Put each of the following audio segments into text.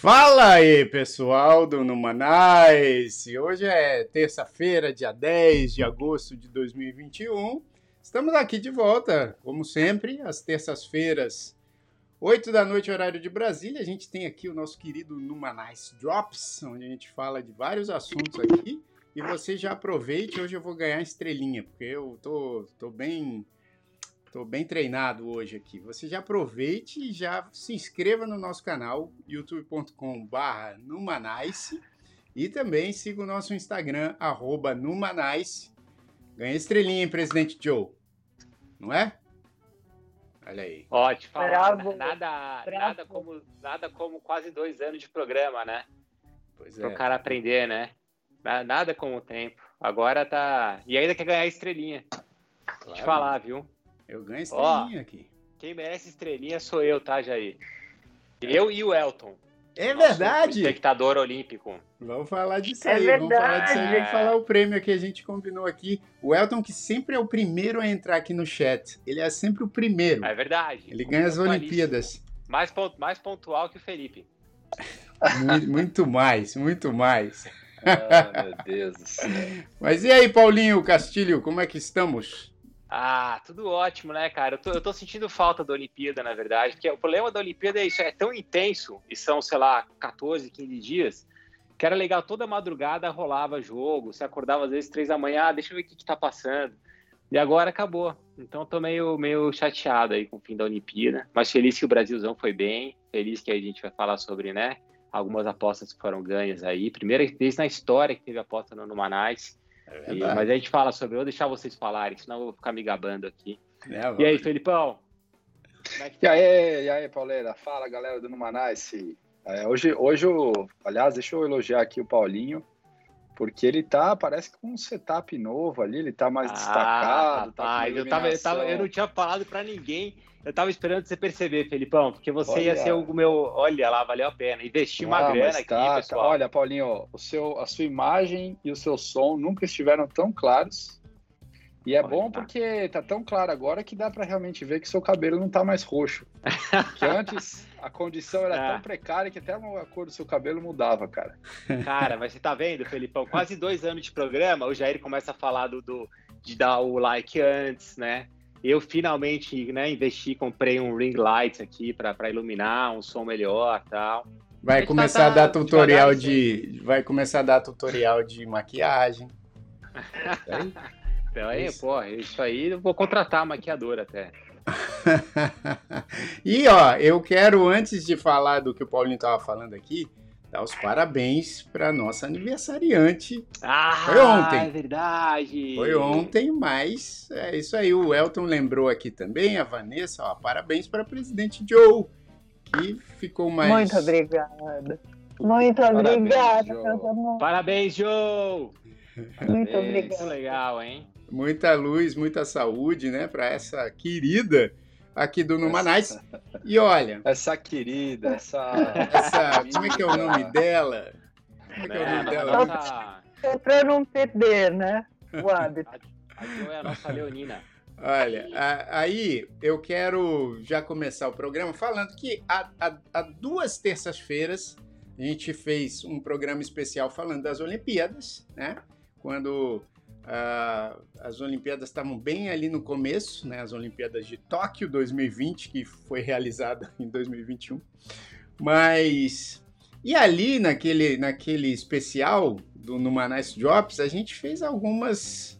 Fala aí, pessoal do Numanais! Hoje é terça-feira, dia 10 de agosto de 2021. Estamos aqui de volta, como sempre, às terças-feiras, 8 da noite, horário de Brasília. A gente tem aqui o nosso querido Numanais Drops, onde a gente fala de vários assuntos aqui. E você já aproveite, hoje eu vou ganhar estrelinha, porque eu tô, tô bem Estou bem treinado hoje aqui. Você já aproveite e já se inscreva no nosso canal, youtube.com.br Numanice. E também siga o nosso Instagram, arroba Numanice. Ganha estrelinha, hein, presidente Joe? Não é? Olha aí. Ótimo. Bravo. Nada, Bravo. nada, como, nada como quase dois anos de programa, né? Pois é. Para o cara aprender, né? Nada como o tempo. Agora tá. E ainda quer ganhar estrelinha. Claro. Te falar, viu? Eu ganho estrelinha Ó, aqui. Quem merece estrelinha sou eu, tá, Jair? Eu e o Elton. É verdade. Espectador olímpico. Vamos falar disso é aí. Verdade. Vamos falar disso aí. Vamos falar o prêmio que a gente combinou aqui. O Elton, que sempre é o primeiro a entrar aqui no chat. Ele é sempre o primeiro. É verdade. Ele ganha as Olimpíadas. Mais, mais pontual que o Felipe. muito, muito mais, muito mais. Ah, meu Deus do céu. Mas e aí, Paulinho Castilho, como é que estamos? Ah, tudo ótimo, né, cara? Eu tô, eu tô sentindo falta da Olimpíada, na verdade, porque o problema da Olimpíada é isso, é tão intenso, e são, sei lá, 14, 15 dias, que era legal, toda madrugada rolava jogo, você acordava às vezes três da manhã, ah, deixa eu ver o que, que tá passando. E agora acabou. Então tô meio, meio chateado aí com o fim da Olimpíada, mas feliz que o Brasilzão foi bem, feliz que a gente vai falar sobre, né, algumas apostas que foram ganhas aí. Primeira vez na história que teve aposta no Manais. É e, mas a gente fala sobre, eu vou deixar vocês falarem, senão eu vou ficar me gabando aqui. É, e aí, Felipão? É tá? E aí, e aí, Pauleira? Fala, galera do Numanice. É, hoje, hoje eu, aliás, deixa eu elogiar aqui o Paulinho, porque ele tá, parece que com um setup novo ali, ele tá mais ah, destacado. Tá tá eu, tava, eu, tava, eu não tinha falado para ninguém eu tava esperando você perceber, Felipão, porque você olha. ia ser o meu. Olha lá, valeu a pena. Investir uma ah, grana aqui, tá, pessoal. Tá. Olha, Paulinho, o seu, a sua imagem e o seu som nunca estiveram tão claros. E é olha, bom tá. porque tá tão claro agora que dá para realmente ver que seu cabelo não tá mais roxo. que antes a condição era é. tão precária que até a cor do seu cabelo mudava, cara. Cara, mas você tá vendo, Felipão? Quase dois anos de programa, o Jair começa a falar do, do de dar o like antes, né? Eu finalmente né, investi, comprei um ring light aqui para iluminar, um som melhor tal. Vai começar tá, a dar tutorial de. Vai começar a dar tutorial de maquiagem. então aí, isso. pô, isso aí eu vou contratar a maquiadora até. e ó, eu quero, antes de falar do que o Paulinho estava falando aqui, dar os parabéns para nossa aniversariante. Ah, Foi ontem. É verdade. Foi ontem, mas é isso aí. O Elton lembrou aqui também, a Vanessa, ó, parabéns para presidente Joe, que ficou mais. Muito obrigada. Muito obrigada. Parabéns, Joe. Muito obrigada. Muito legal, hein? Muita luz, muita saúde, né, para essa querida aqui do Numanais. E olha. Essa querida, essa. essa como é que é o nome dela? Como é que é o nome dela? Nossa... É pra não perder, né? O hábito. A Jo é a nossa Leonina. Olha, a, aí eu quero já começar o programa falando que há duas terças-feiras a gente fez um programa especial falando das Olimpíadas, né? Quando Uh, as Olimpíadas estavam bem ali no começo, né? As Olimpíadas de Tóquio 2020, que foi realizada em 2021. Mas e ali naquele, naquele especial do Numanais Drops, a gente fez algumas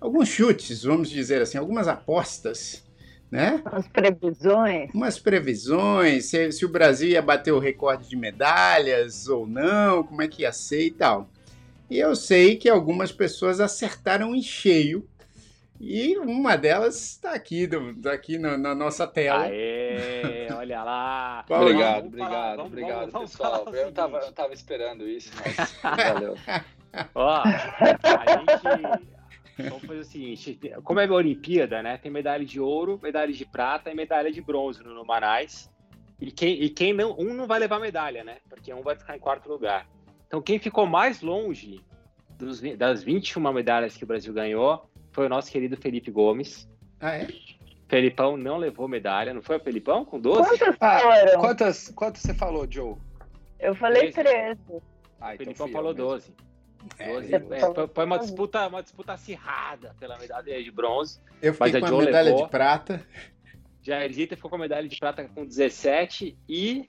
alguns chutes, vamos dizer assim, algumas apostas, né? As previsões. Umas previsões, se, se o Brasil ia bater o recorde de medalhas ou não, como é que ia ser e tal. E eu sei que algumas pessoas acertaram em cheio. E uma delas está aqui, tá aqui na, na, nossa tela. Aê, olha lá. obrigado, obrigado, vamos, obrigado, vamos, pessoal. Vamos eu estava eu tava esperando isso, mas valeu. Ó, a gente. Vamos fazer o seguinte: como é a Olimpíada, né? Tem medalha de ouro, medalha de prata e medalha de bronze no Manais. E quem, e quem não, um não vai levar medalha, né? Porque um vai ficar em quarto lugar. Então, quem ficou mais longe dos, das 21 medalhas que o Brasil ganhou foi o nosso querido Felipe Gomes. Ah, é? Felipão não levou medalha, não foi o Felipão com 12? Quantas Ah, foram? quantas, quantas você falou, Joe? Eu falei Treze. 13. Ah, o então Felipão falou mesmo. 12. É, 12. eu- É, foi, foi uma disputa, uma disputa acirrada pela medalha de bronze. Eu Mas fiquei a com a Joe medalha levou. de prata. Jair Zita ficou com a medalha de prata com 17 e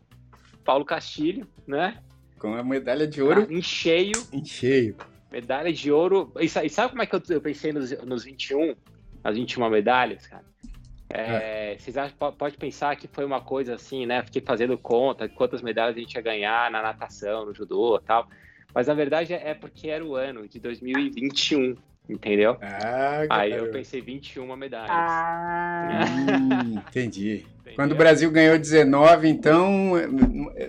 Paulo Castilho, né? Com a medalha de ouro Em cheio, em cheio. medalha de ouro. E, sa- e sabe como é que eu, eu pensei nos, nos 21? As 21 medalhas, cara? É, Vocês acham, po- pode pensar que foi uma coisa assim, né? Fiquei fazendo conta de quantas medalhas a gente ia ganhar na natação, no judô e tal. Mas na verdade é é porque era o ano de 2021, entendeu? Ah, Aí eu pensei 21 medalhas. Ah, Hum, entendi. Quando o Brasil ganhou 19, então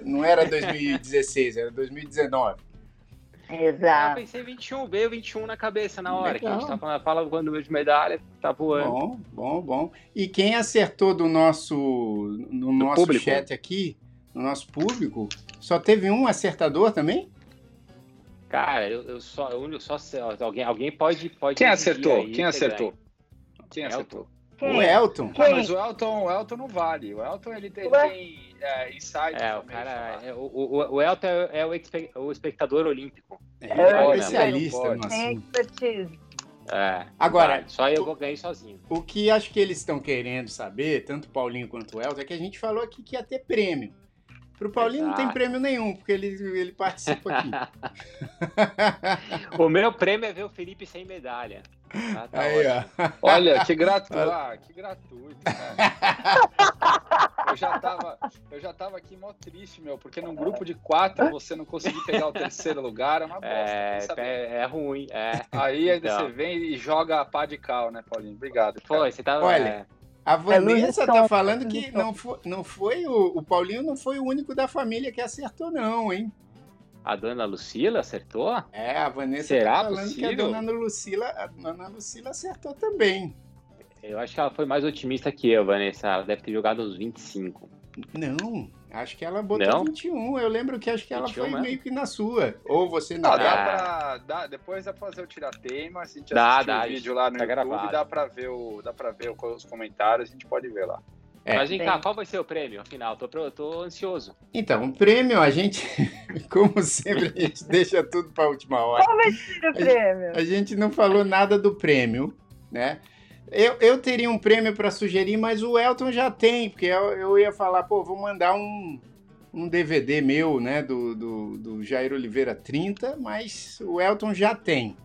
não era 2016, era 2019. Eu exato. pensei 21, veio 21 na cabeça na hora. Que a gente Legal. tá falando, fala do número de medalha, tá voando. Bom, bom, bom. E quem acertou do nosso no nosso público? chat aqui, no nosso público, só teve um acertador também? Cara, eu, eu só, eu só alguém, alguém pode, pode. Quem acertou? aí Quem que acertou? Quem Elton. acertou? Quem? O Elton. Ah, Quem? mas o Elton, o Elton não vale. O Elton ele tem, Ué? tem é, inside É, o cara, é, o, o, o Elton é, é o, o espectador olímpico. É, É, especialista não no. Tem expertise. É, Agora, vai, só eu vou ganhar sozinho. O que acho que eles estão querendo saber, tanto o Paulinho quanto o Elton, é que a gente falou aqui que ia ter prêmio. Pro Paulinho não tem Exato. prêmio nenhum, porque ele, ele participa aqui. o meu prêmio é ver o Felipe sem medalha. Tá, tá Aí. Olha, que gratuito. Ah, que gratuito, cara. Eu já, tava, eu já tava aqui mó triste, meu, porque num grupo de quatro você não conseguir pegar o terceiro lugar é uma bosta. É, é, é ruim, é. Aí ainda Então. você vem e joga a pá de cal, né, Paulinho? Obrigado. cara. Foi, você tá. Olha, é, A Vanessa tá falando que não foi, não foi o, o Paulinho não foi o único da família que acertou, não, hein? A dona Lucila acertou? É, a Vanessa Será tá falando que a possível? dona Lucila, a dona Lucila acertou também. Eu acho que ela foi mais otimista que eu, Vanessa. Ela deve ter jogado uns 25. Não, acho que ela botou Não? 21. Eu lembro que acho que ela 21 foi mesmo? meio que na sua. Ou você Não, não. dá Ah. pra. Dá, depois dá pra fazer o tiratema. Se a gente Dá, assistir dá, o vídeo lá no tá YouTube, gravado. dá pra ver, o, dá pra ver o- os comentários, a gente pode ver lá. É. Mas vem cá, qual vai ser o prêmio? Afinal, tô, tô ansioso. Então, o prêmio, a gente, como sempre, a gente deixa tudo para a última hora. Qual vai ser o prêmio? A gente não falou nada do prêmio, né? Eu, eu teria um prêmio para sugerir, mas o Elton já tem, porque eu, eu ia falar, pô, vou mandar um, um DVD meu, né, do, do, do Jair Oliveira 30, mas o Elton já tem.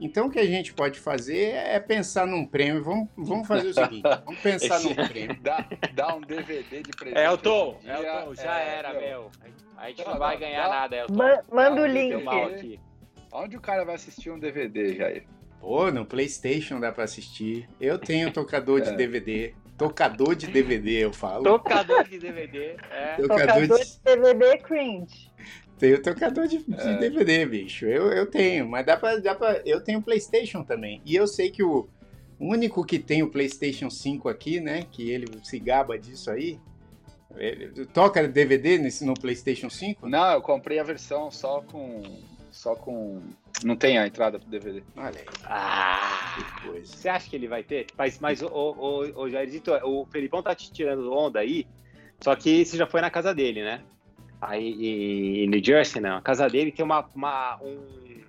Então, o que a gente pode fazer é pensar num prêmio. Vamos, vamos fazer o seguinte: vamos pensar Esse- num prêmio. Dá, dá um DVD de presente. Elton, hoje em dia, Elton, já é, era, meu. A gente não Não, vai ganhar não. nada, Elton. Ma- manda o link. Deu mal aqui. Onde o cara vai assistir um DVD, Jair? Pô, no PlayStation dá para assistir. Eu tenho tocador de É. DVD. Tocador de DVD, eu falo. Tocador de DVD. É. Tocador Tocador de... de DVD cringe. Tenho tocador de, de É. DVD, bicho. Eu, eu tenho, mas dá pra, dá pra. Eu tenho PlayStation também. E eu sei que o único que tem o PlayStation 5 aqui, né? Que ele se gaba disso aí. ele- toca DVD nesse, no PlayStation 5? Não, eu comprei a versão só com. Só com. Não tem a entrada pro DVD. Olha aí, Ah, que coisa. você acha que ele vai ter? Mas, mas o, o, o, o Jairzito, o Felipão tá te tirando onda aí, só que você já foi na casa dele, né? Aí em New Jersey, não. A casa dele tem uma, uma, um,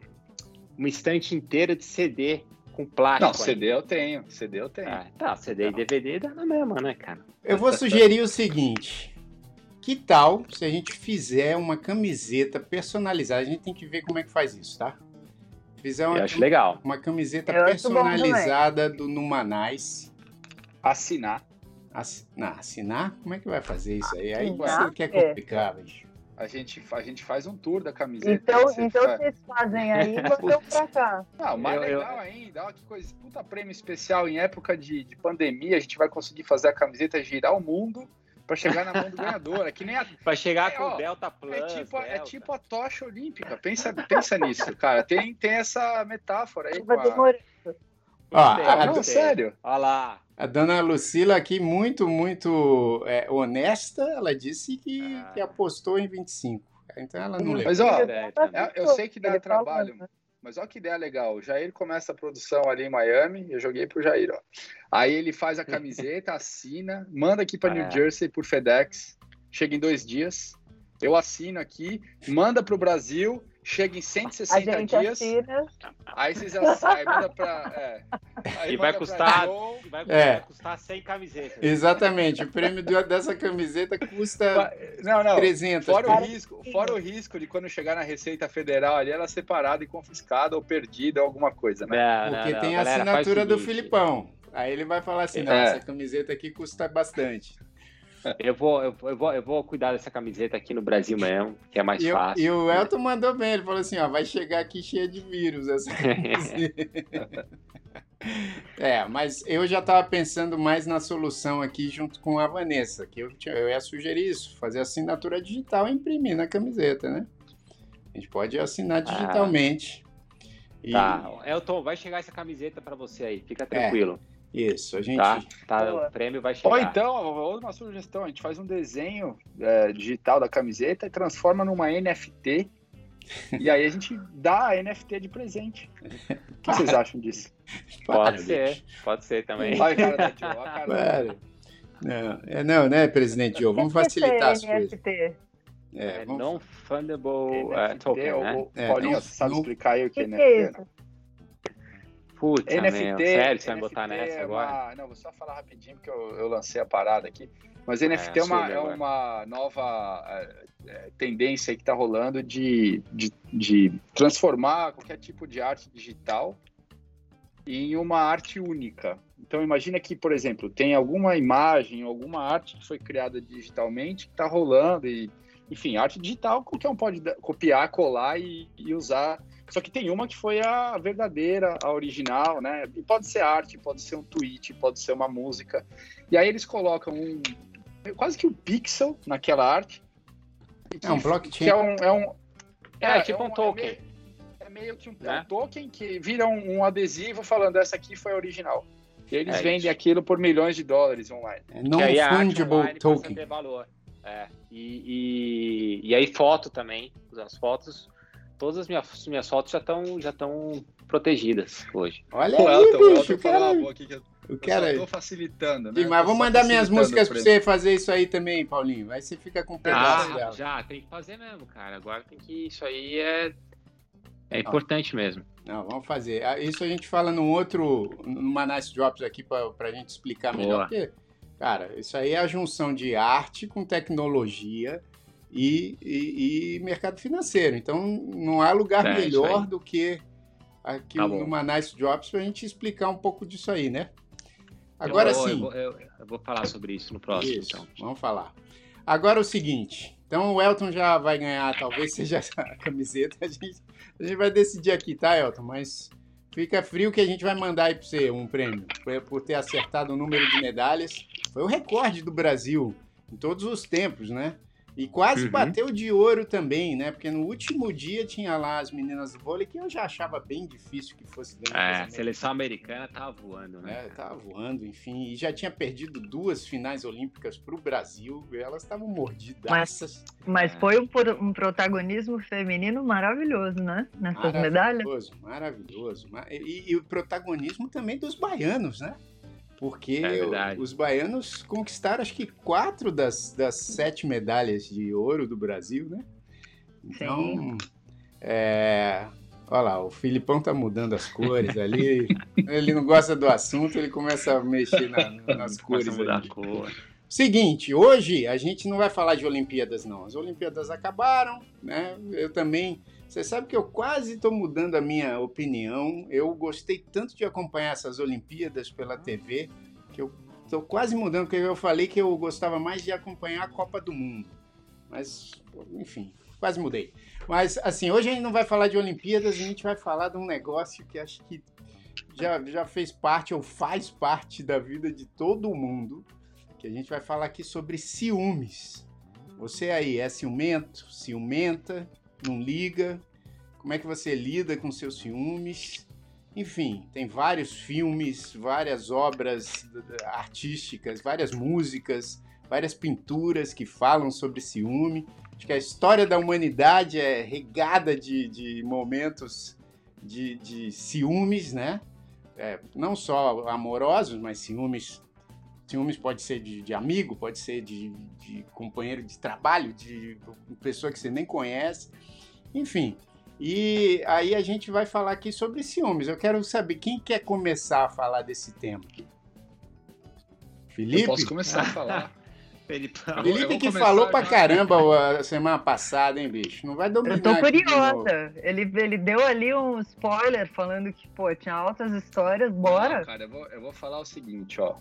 uma estante inteira de CD com plástico. Não, CD eu tenho. CD eu tenho. Ah, tá, CD e DVD dá na mesma, né, cara? Eu vou sugerir o seguinte. Que tal se a gente fizer uma camiseta personalizada? A gente tem que ver como é que faz isso, tá? Fizer uma, Eu acho legal. uma camiseta Eu personalizada do Numanais. Assinar. Assi- não, assinar? Como é que vai fazer isso aí? Aí Assinar? você quer É. complicar, bicho. A gente, a gente faz um tour da camiseta. Então, Você então faz- vocês fazem aí e mandam pra cá. Não, mais Eu- eu- legal ainda, olha que coisa, puta prêmio especial em época de, de pandemia, a gente vai conseguir fazer a camiseta girar o mundo pra chegar na mão do ganhador. É que nem a, Vai chegar É, com ó, o Delta Plus. é, tipo, a- é Delta. tipo a tocha olímpica. Pensa, pensa nisso, cara. Tem, tem essa metáfora aí. Com Vai a... demorar. Ó, Gostei, a- Não, sério. Olha lá. A dona Lucila aqui, muito, muito é, honesta, ela disse que, Ah. que apostou em 25. Então ela não levou. Mas ó, É, é, eu sei que dá trabalho, né? mas olha que ideia legal. O Jair começa a produção ali em Miami, eu joguei pro Jair, ó. Aí ele faz a camiseta, assina, manda aqui para É. New Jersey por FedEx, chega em dois dias. Eu assino aqui, manda pro Brasil, chega em A 160 gente dias. assina. Aí vocês aí manda pra. É, aí E vai custar- Vai, É. vai custar 100 camisetas. Exatamente, o prêmio dessa camiseta custa Não, não. 300. Fora o risco, fora o risco de quando chegar na Receita Federal ali, ela separada e confiscada ou perdida ou alguma coisa, né? Não, não, Porque não, tem a galera, assinatura do Filipão. Aí ele vai falar assim: não, É. essa camiseta aqui custa bastante. Eu vou, eu, vou- eu vou, eu vou cuidar dessa camiseta aqui no Brasil mesmo, que é mais E, o- fácil. e o Elton mandou bem, ele falou assim: ó, vai chegar aqui cheia de vírus essa camiseta. É, mas eu já estava pensando mais na solução aqui junto com a Vanessa, que eu, eu ia sugerir isso, fazer assinatura digital e imprimir na camiseta, né? A gente pode assinar digitalmente. E- Tá, Elton, vai chegar essa camiseta pra você aí, fica tranquilo. Isso, a gente. Tá, tá, o prêmio vai chegar. Ou então, outra uma sugestão, a gente faz um desenho é, digital da camiseta e transforma numa NFT. e aí a gente dá a NFT de presente. O que vocês acham disso? Pode Para, ser, pode ser também. Olha a cara da Joe, olha a cara da Para. Não, é, não, né, presidente Joe? Vamos é facilitar as coisas. NFT? É, É, vamos- Non-fundable é, NFT, token, né? ou- É, Paulinho, não- você sabe não- explicar aí o O que é que, é NFT? Putz, meu, NFT, sério, você vai botar nessa é agora? uma- Não, vou só falar rapidinho porque eu, eu lancei a parada aqui. Mas NFT é, É, uma, é agora. uma nova é, é, tendência que está rolando de, de, de transformar qualquer tipo de arte digital em uma arte única. Então imagina que, por exemplo, tem alguma imagem, alguma arte que foi criada digitalmente que está rolando e, enfim, arte digital qualquer um pode copiar, colar e, e usar. Só que tem uma que foi a verdadeira, a original, né? E pode ser arte, pode ser um tweet, pode ser uma música. E aí eles colocam um quase que um pixel naquela arte. Que- É um blockchain. Que é um, é um É, tipo um é token. meio- É meio que um, é um Né? token que vira um, um adesivo falando essa aqui foi a original. E eles É vendem isso. aquilo por milhões de dólares online. É que aí a arte online token. ter valor. É, e, e, e aí foto também, as fotos, todas as minhas, minhas fotos já estão já estão protegidas hoje. Olha O aí, Elton, bicho, o cara... eu, eu tô facilitando, né? Sim, mas vou mandar minhas músicas pra você fazer isso aí também, Paulinho. Aí você fica com um pedaço Ah, dela. já, tem que fazer mesmo, cara. Agora tem que. Isso aí é. É importante mesmo. Não, vamos fazer. Ah, Isso a gente fala num outro, numa Nice Drops aqui pra, pra gente explicar melhor. Boa. Porque, cara, isso aí é a junção de arte com tecnologia e, e- e mercado financeiro. Então, não há lugar É, melhor do que aqui Tá numa Nice Drops pra gente explicar um pouco disso aí, né? Agora sim. Eu vou, eu- eu vou falar sobre isso no próximo, Isso, então. vamos falar. Agora o seguinte, então o Elton já vai ganhar, talvez seja a camiseta, a gente, a gente vai decidir aqui, tá, Elton? Mas fica frio que a gente vai mandar aí pra você um prêmio, por ter acertado o número de medalhas. Foi o recorde do Brasil em todos os tempos, né? E quase Uhum. bateu de ouro também, né? Porque no último dia tinha lá as meninas do vôlei, que eu já achava bem difícil que fosse ganhar. É, a seleção americana tava voando, né? é, tava voando, enfim, e já tinha perdido duas finais olímpicas para o Brasil, e elas estavam mordidaças. Mas É. foi um, um protagonismo feminino maravilhoso, né? Nessas medalhas. Maravilhoso, maravilhoso. Ma- E, e o protagonismo também dos baianos, né? Porque É os baianos conquistaram acho que quatro das, das sete medalhas de ouro do Brasil, né? Então, é, olha lá, o Filipão tá mudando as cores ali. ele não gosta do assunto, ele começa a mexer na- nas cores. Começa a mudar ali. a cor. Seguinte, hoje a gente não vai falar de Olimpíadas, não. As Olimpíadas acabaram, né? Eu também. Você sabe que eu quase estou mudando a minha opinião. Eu gostei tanto de acompanhar essas Olimpíadas pela TV que eu estou quase mudando, porque eu falei que eu gostava mais de acompanhar a Copa do Mundo. Mas, enfim, quase mudei. Mas, assim, hoje a gente não vai falar de Olimpíadas, a gente vai falar de um negócio que acho que já, já fez parte ou faz parte da vida de todo mundo que a gente vai falar aqui sobre ciúmes. Você aí é ciumento, ciumenta, não liga? Como é que você lida com seus ciúmes? Enfim, tem vários filmes, várias obras artísticas, várias músicas, várias pinturas que falam sobre ciúme. Acho que a história da humanidade é regada de, de momentos de, de ciúmes, né? É, não só amorosos, mas ciúmes. Ciúmes pode ser de, de amigo, pode ser de, de companheiro de trabalho, de pessoa que você nem conhece. Enfim, e aí a gente vai falar aqui sobre ciúmes. Eu quero saber quem quer começar a falar desse tema. Felipe? Eu posso começar a falar. Felipão. Felipe que falou pra caramba a semana passada, hein, bicho? Não vai dominar. Eu tô curiosa. Ele, ele deu ali um spoiler falando que, pô, tinha altas histórias, bora. Não, cara, eu vou, eu vou falar o seguinte, ó.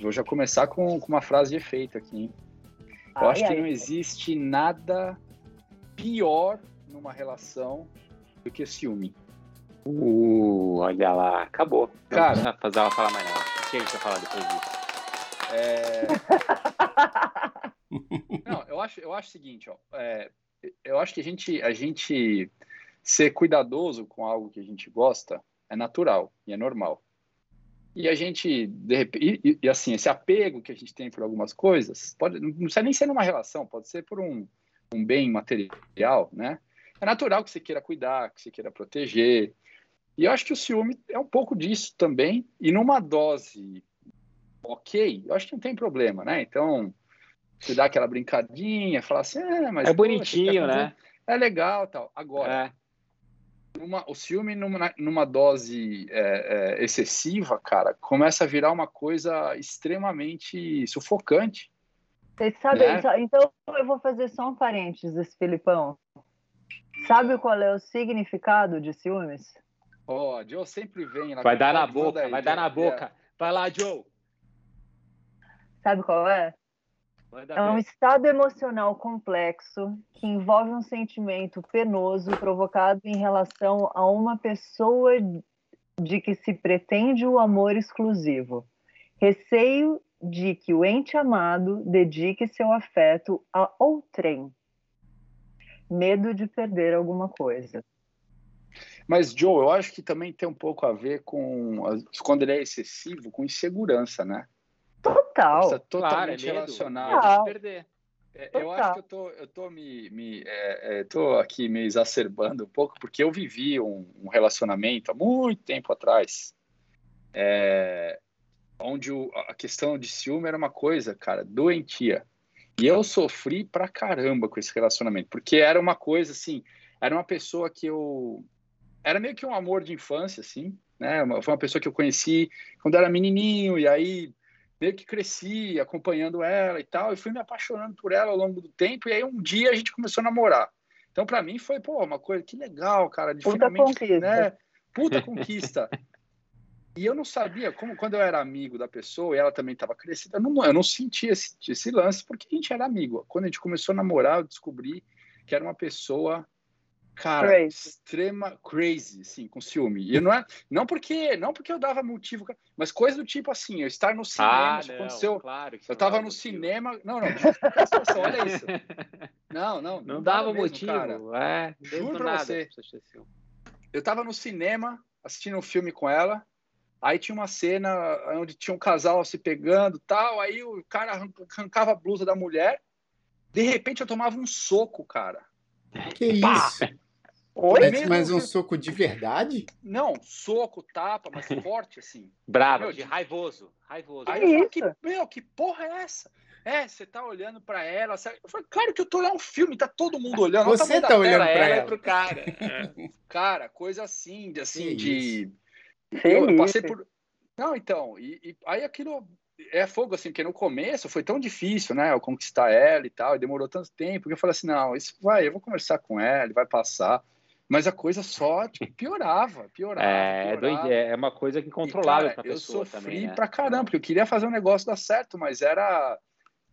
Vou já começar com, com uma frase de efeito aqui, hein? Eu ai, acho ai, que não ai. existe nada pior numa relação do que ciúme. Uh, olha lá, acabou. Cara, não fazer ela falar mais nada. O que a gente vai falar depois disso? É... Não, eu acho, eu acho o seguinte, ó, é, eu acho que a gente, a gente ser cuidadoso com algo que a gente gosta é natural e é normal. E a gente, de repente, e, e, assim, esse apego que a gente tem por algumas coisas, pode, não precisa nem ser numa relação, pode ser por um, um bem material, né? É natural que você queira cuidar, que você queira proteger. E eu acho que o ciúme é um pouco disso também, e numa dose ok, eu acho que não tem problema, né? Então, você dá aquela brincadinha, fala assim, é, mas. É bonitinho, né? É legal tal. Agora, é. Numa, o ciúme numa, numa dose é, é, excessiva, cara, começa a virar uma coisa extremamente sufocante. Vocês sabem, né? então eu vou fazer só um parênteses, Filipão. Sabe qual é o significado de ciúmes? Ó, oh, Joe sempre vem. Vai dar na boca, aí, vai dar na boca. Vai lá, Joe. Sabe qual é? É um estado emocional complexo que envolve um sentimento penoso provocado em relação a uma pessoa de que se pretende o amor exclusivo. Receio de que o ente amado dedique seu afeto a outrem. Medo de perder alguma coisa. Mas, Joe, eu acho que também tem um pouco a ver com, quando ele é excessivo, com insegurança, né? Total. Está totalmente claro, é relacionado. perder. É, eu acho que eu tô, eu tô me, me é, é, tô aqui me exacerbando um pouco porque eu vivi um, um relacionamento há muito tempo atrás, é, onde o, a questão de ciúme era uma coisa, cara, doentia. E eu sofri pra caramba com esse relacionamento, porque era uma coisa assim, era uma pessoa que eu era meio que um amor de infância, assim, né? Foi uma pessoa que eu conheci quando era menininho e aí meio que cresci acompanhando ela e tal, e fui me apaixonando por ela ao longo do tempo, e aí um dia a gente começou a namorar. Então, para mim, foi, pô, uma coisa que legal, cara, de Puta finalmente, conquista. né? Puta conquista. e eu não sabia, como quando eu era amigo da pessoa e ela também estava crescida, eu não, eu não sentia esse, esse lance, porque a gente era amigo. Quando a gente começou a namorar, eu descobri que era uma pessoa cara, crazy. extrema crazy, assim, com ciúme. E não é, não porque, não porque eu dava motivo, mas coisa do tipo assim, eu estar no cinema, ah, não, aconteceu, claro eu tava no motivo. cinema, não, não, situação, olha isso. Não, não, não, não dava mesmo, motivo, cara. é, juro pra você. Eu tava no cinema assistindo um filme com ela, aí tinha uma cena onde tinha um casal se pegando, tal, aí o cara arrancava a blusa da mulher, de repente eu tomava um soco, cara. Que Pá! isso? Oi? Mas, mas um soco de verdade? Não, soco, tapa, mas forte assim. Bravo, meu, de raivoso. Raivoso. Aí eu falei, que, meu, que porra é essa? É, você tá olhando pra ela. Eu falei, claro que eu tô olhando um filme, tá todo mundo olhando. Você tá, olhando pra ela. ela. pro cara. É. Cara, coisa assim, de assim, de. Eu, eu, passei por. Não, então, e, e, aí aquilo é fogo, assim, porque no começo foi tão difícil, né, eu conquistar ela e tal, e demorou tanto tempo, que eu falei assim, não, isso vai, eu vou conversar com ela, vai passar. Mas a coisa só tipo, piorava, piorava. É, piorava. é uma coisa que incontrolável para pessoa Eu sofri também, né? pra caramba, porque eu queria fazer um negócio dar certo, mas era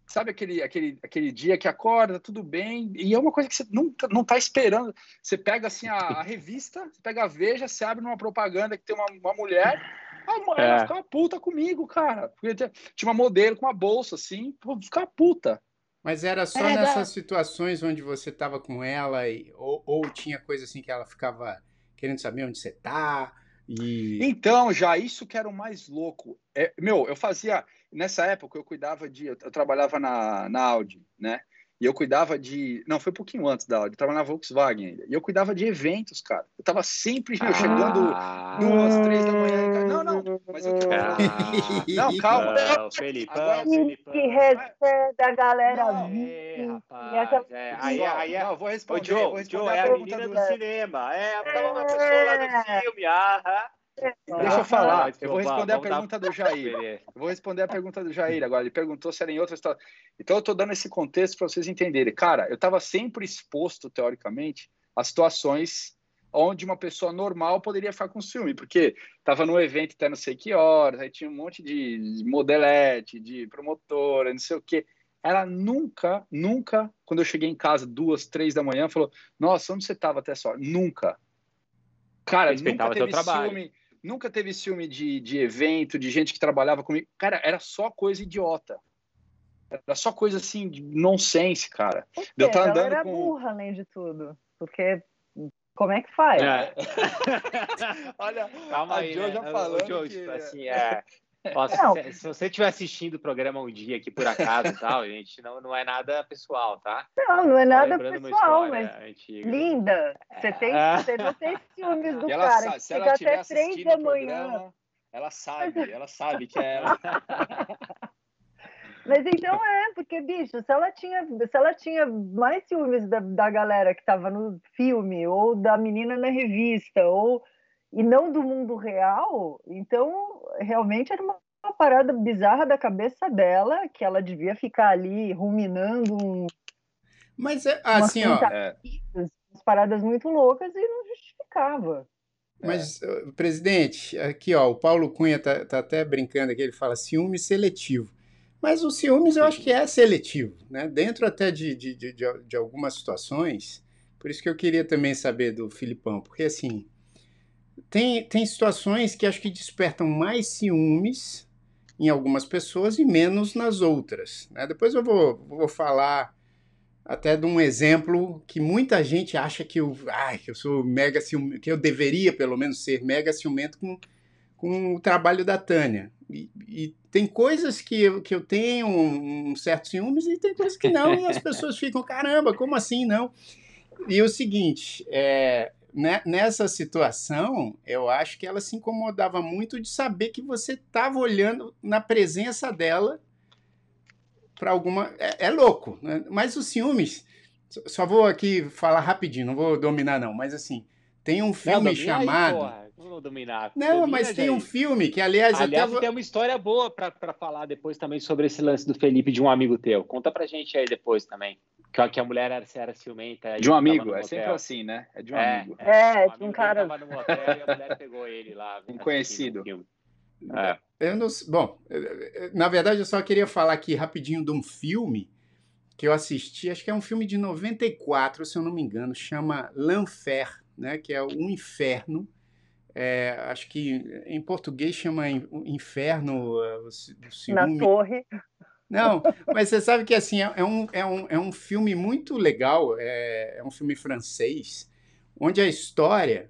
sabe aquele, aquele, aquele dia que acorda, tá tudo bem, e é uma coisa que você não, não tá esperando. Você pega assim a, a revista, você pega a Veja, você abre numa propaganda que tem uma, uma mulher, a mulher é. fica uma puta comigo, cara. Porque tinha uma modelo com uma bolsa assim, ficar uma puta. Mas era só é, nessas situações onde você estava com ela, e, ou, ou, tinha coisa assim que ela ficava querendo saber onde você tá, E... Então, já isso que era o mais louco. É, meu, eu fazia. Nessa época eu cuidava de. Eu, eu trabalhava na, na Audi, né? E eu cuidava de. Não, foi um pouquinho antes da Audi, eu trabalhava na Volkswagen ainda. E eu cuidava de eventos, cara. Eu tava sempre meu, chegando ah, duas, três da manhã. Não, não, mas eu. Ah, não, calma. Não, Felipe, Agora, Felipe. Que recebe a galera não, é, rapaz, é, aí, aí, não, vou responder. Ô, Joe, vou responder Joe, a é a menina do, do cinema. É, tava uma pessoa lá no filme. Ah, Deixa eu falar, eu vou responder a pergunta do Jair. Eu vou responder a pergunta do Jair agora. Ele perguntou se era em outra história. Então eu estou dando esse contexto para vocês entenderem. Cara, eu estava sempre exposto, teoricamente, a situações onde uma pessoa normal poderia ficar com ciúme, porque estava no evento até não sei que horas, aí tinha um monte de modelete, de promotora, não sei o quê. Ela nunca, nunca, quando eu cheguei em casa duas, três da manhã, falou: Nossa, onde você estava até só? Nunca. Cara, nunca teve ciúme nunca teve ciúme de, de evento, de gente que trabalhava comigo. Cara, era só coisa idiota. Era só coisa assim, de nonsense, cara. Porque eu tá andando era com... burra, além de tudo. Porque como é que faz? É. Olha, Calma a aí, Jo né? já falou. que... Tipo assim, é, se, se, você estiver assistindo o programa um dia aqui por acaso e tal, gente, não, não é nada pessoal, tá? Não, não é nada pessoal, mas antiga. linda. Você, tem, é. você não tem ciúmes do ela, cara. Se ela até três da manhã. Programa, ela sabe, ela sabe que é ela. Mas então é, porque, bicho, se ela tinha, se ela tinha mais ciúmes da, da galera que estava no filme, ou da menina na revista, ou e não do mundo real, então realmente era uma, uma parada bizarra da cabeça dela, que ela devia ficar ali ruminando um, Mas é assim, ó. É... Umas paradas muito loucas e não justificava. Mas, é. presidente, aqui ó, o Paulo Cunha tá, tá, até brincando aqui, ele fala ciúme seletivo. Mas o ciúmes eu acho que é seletivo, né? Dentro até de, de, de, de algumas situações. Por isso que eu queria também saber do Filipão, porque assim, tem, tem situações que acho que despertam mais ciúmes em algumas pessoas e menos nas outras. Né? Depois eu vou, vou falar até de um exemplo que muita gente acha que eu, ai, que eu sou mega ciumento, que eu deveria pelo menos ser mega ciumento com, com o trabalho da Tânia. E, e, tem coisas que eu, que eu tenho um, um certo ciúmes e tem coisas que não, e as pessoas ficam, caramba, como assim não? E o seguinte, é, né, nessa situação, eu acho que ela se incomodava muito de saber que você estava olhando na presença dela para alguma. É, é louco, né? mas os ciúmes. Só vou aqui falar rapidinho, não vou dominar, não, mas assim, tem um filme não, chamado. Aí, dominar. Não, Domina mas tem um filme que, aliás. Aliás, até... tem uma história boa para falar depois também sobre esse lance do Felipe de um amigo teu. Conta pra gente aí depois também. Que, que a mulher era, era ciumenta. De um amigo, é sempre assim, né? É de um é, amigo. É, um de um cara. Tava no hotel e a mulher pegou ele lá. Um conhecido. Um é. Eu não, bom, na verdade eu só queria falar aqui rapidinho de um filme que eu assisti, acho que é um filme de 94, se eu não me engano, chama L'Enfer, né, que é o Inferno. É, acho que em português chama Inferno. Uh, Na Torre. Não, mas você sabe que assim, é, é, um, é, um, é um filme muito legal, é, é um filme francês, onde a história.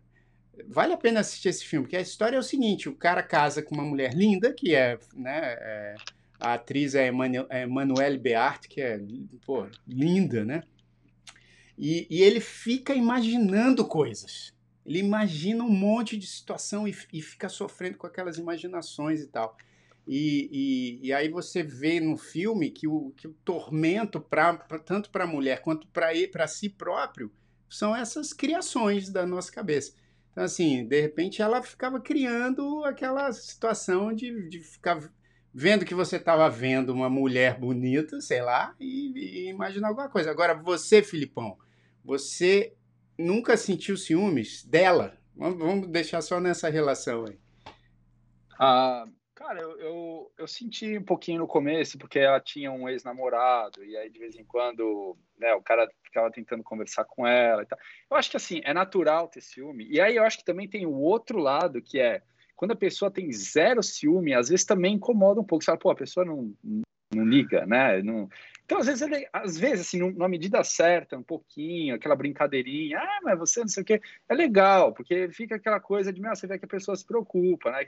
Vale a pena assistir esse filme, porque a história é o seguinte: o cara casa com uma mulher linda, que é, né, é, a atriz é Emmanuelle Beart, que é pô, linda, né? E, e, ele fica imaginando coisas. Ele imagina um monte de situação e, e fica sofrendo com aquelas imaginações e tal. E, e, e, aí você vê no filme que o, que o tormento, pra, pra tanto para a mulher quanto para si próprio, são essas criações da nossa cabeça. Então, assim, de repente ela ficava criando aquela situação de, de ficar vendo que você estava vendo uma mulher bonita, sei lá, e, e imaginar alguma coisa. Agora, você, Filipão, você nunca sentiu ciúmes dela? Vamos, deixar só nessa relação aí. Ah, Cara, eu, eu, eu, senti um pouquinho no começo, porque ela tinha um ex-namorado, e aí de vez em quando né, o cara ficava tentando conversar com ela e tal. Eu acho que assim, é natural ter ciúme. E aí eu acho que também tem o outro lado, que é quando a pessoa tem zero ciúme, às vezes também incomoda um pouco. Você fala, pô, a pessoa não, não liga, né? Não... Então, às vezes, ele, às vezes, assim, numa medida certa, um pouquinho, aquela brincadeirinha, ah, mas você não sei o quê, é legal, porque fica aquela coisa de, meu, você vê que a pessoa se preocupa, né?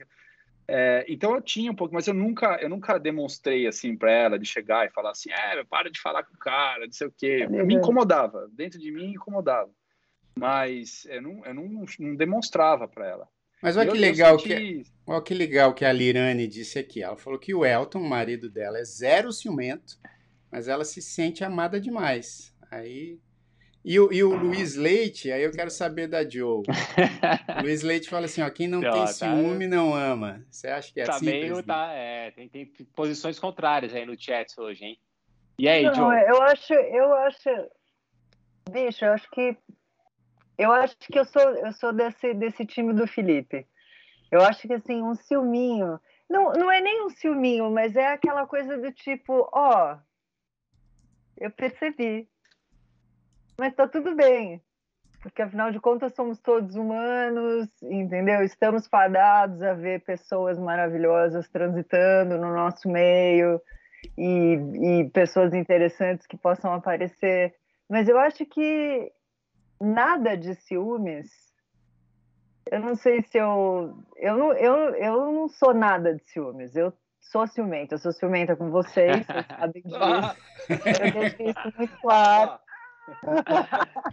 É, então eu tinha um pouco, mas eu nunca, eu nunca demonstrei assim para ela de chegar e falar assim, é, para de falar com o cara, não sei o quê. Me incomodava, dentro de mim incomodava, mas eu não, eu não, não demonstrava para ela. Mas olha que legal senti... que, olha que legal que a Lirane disse aqui. Ela falou que o Elton, o marido dela, é zero ciumento, mas ela se sente amada demais. Aí e o, e o Luiz Leite, aí eu quero saber da Joe. o Luiz Leite fala assim, ó, quem não, tem tá, ciúme não ama. Você acha que é tá assim? Meio, tá, é, tem, tem posições contrárias aí no chat hoje, hein? E aí, não, Joe? Eu acho, eu acho, bicho, eu acho que eu acho que eu sou, eu sou desse, desse time do Felipe. Eu acho que assim, um ciúminho, não, não é nem um ciúminho, mas é aquela coisa do tipo, ó, eu percebi, mas tá tudo bem, porque afinal de contas somos todos humanos, entendeu? Estamos fadados a ver pessoas maravilhosas transitando no nosso meio e, e pessoas interessantes que possam aparecer. Mas eu acho que nada de ciúmes. Eu não sei se eu. Eu não, eu, eu não sou nada de ciúmes. Eu sou ciumenta. Eu sou ciumenta com vocês, vocês sabem disso. Eu deixo isso muito claro.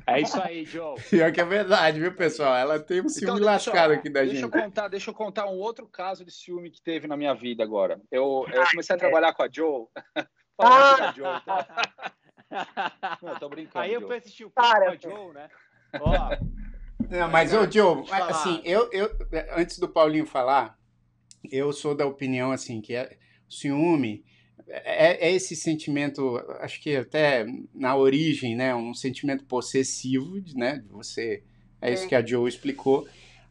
É isso aí, Joe. Pior que é verdade, viu, pessoal? Ela tem um ciúme então, lascado aqui da deixa gente. Eu contar, deixa eu contar um outro caso de ciúme que teve na minha vida agora. Eu, eu comecei a trabalhar com a Joe. Fala ah! a Joe, tá? Não, tô brincando. Aí eu fui assistir o filme com a Joe, né? Ó. Não, mas, ô, Joe, assim, eu, eu, antes do Paulinho falar, eu sou da opinião, assim, que é ciúme é, é, esse sentimento, acho que até na origem, né, um sentimento possessivo, né, de você, é isso que a Joe explicou.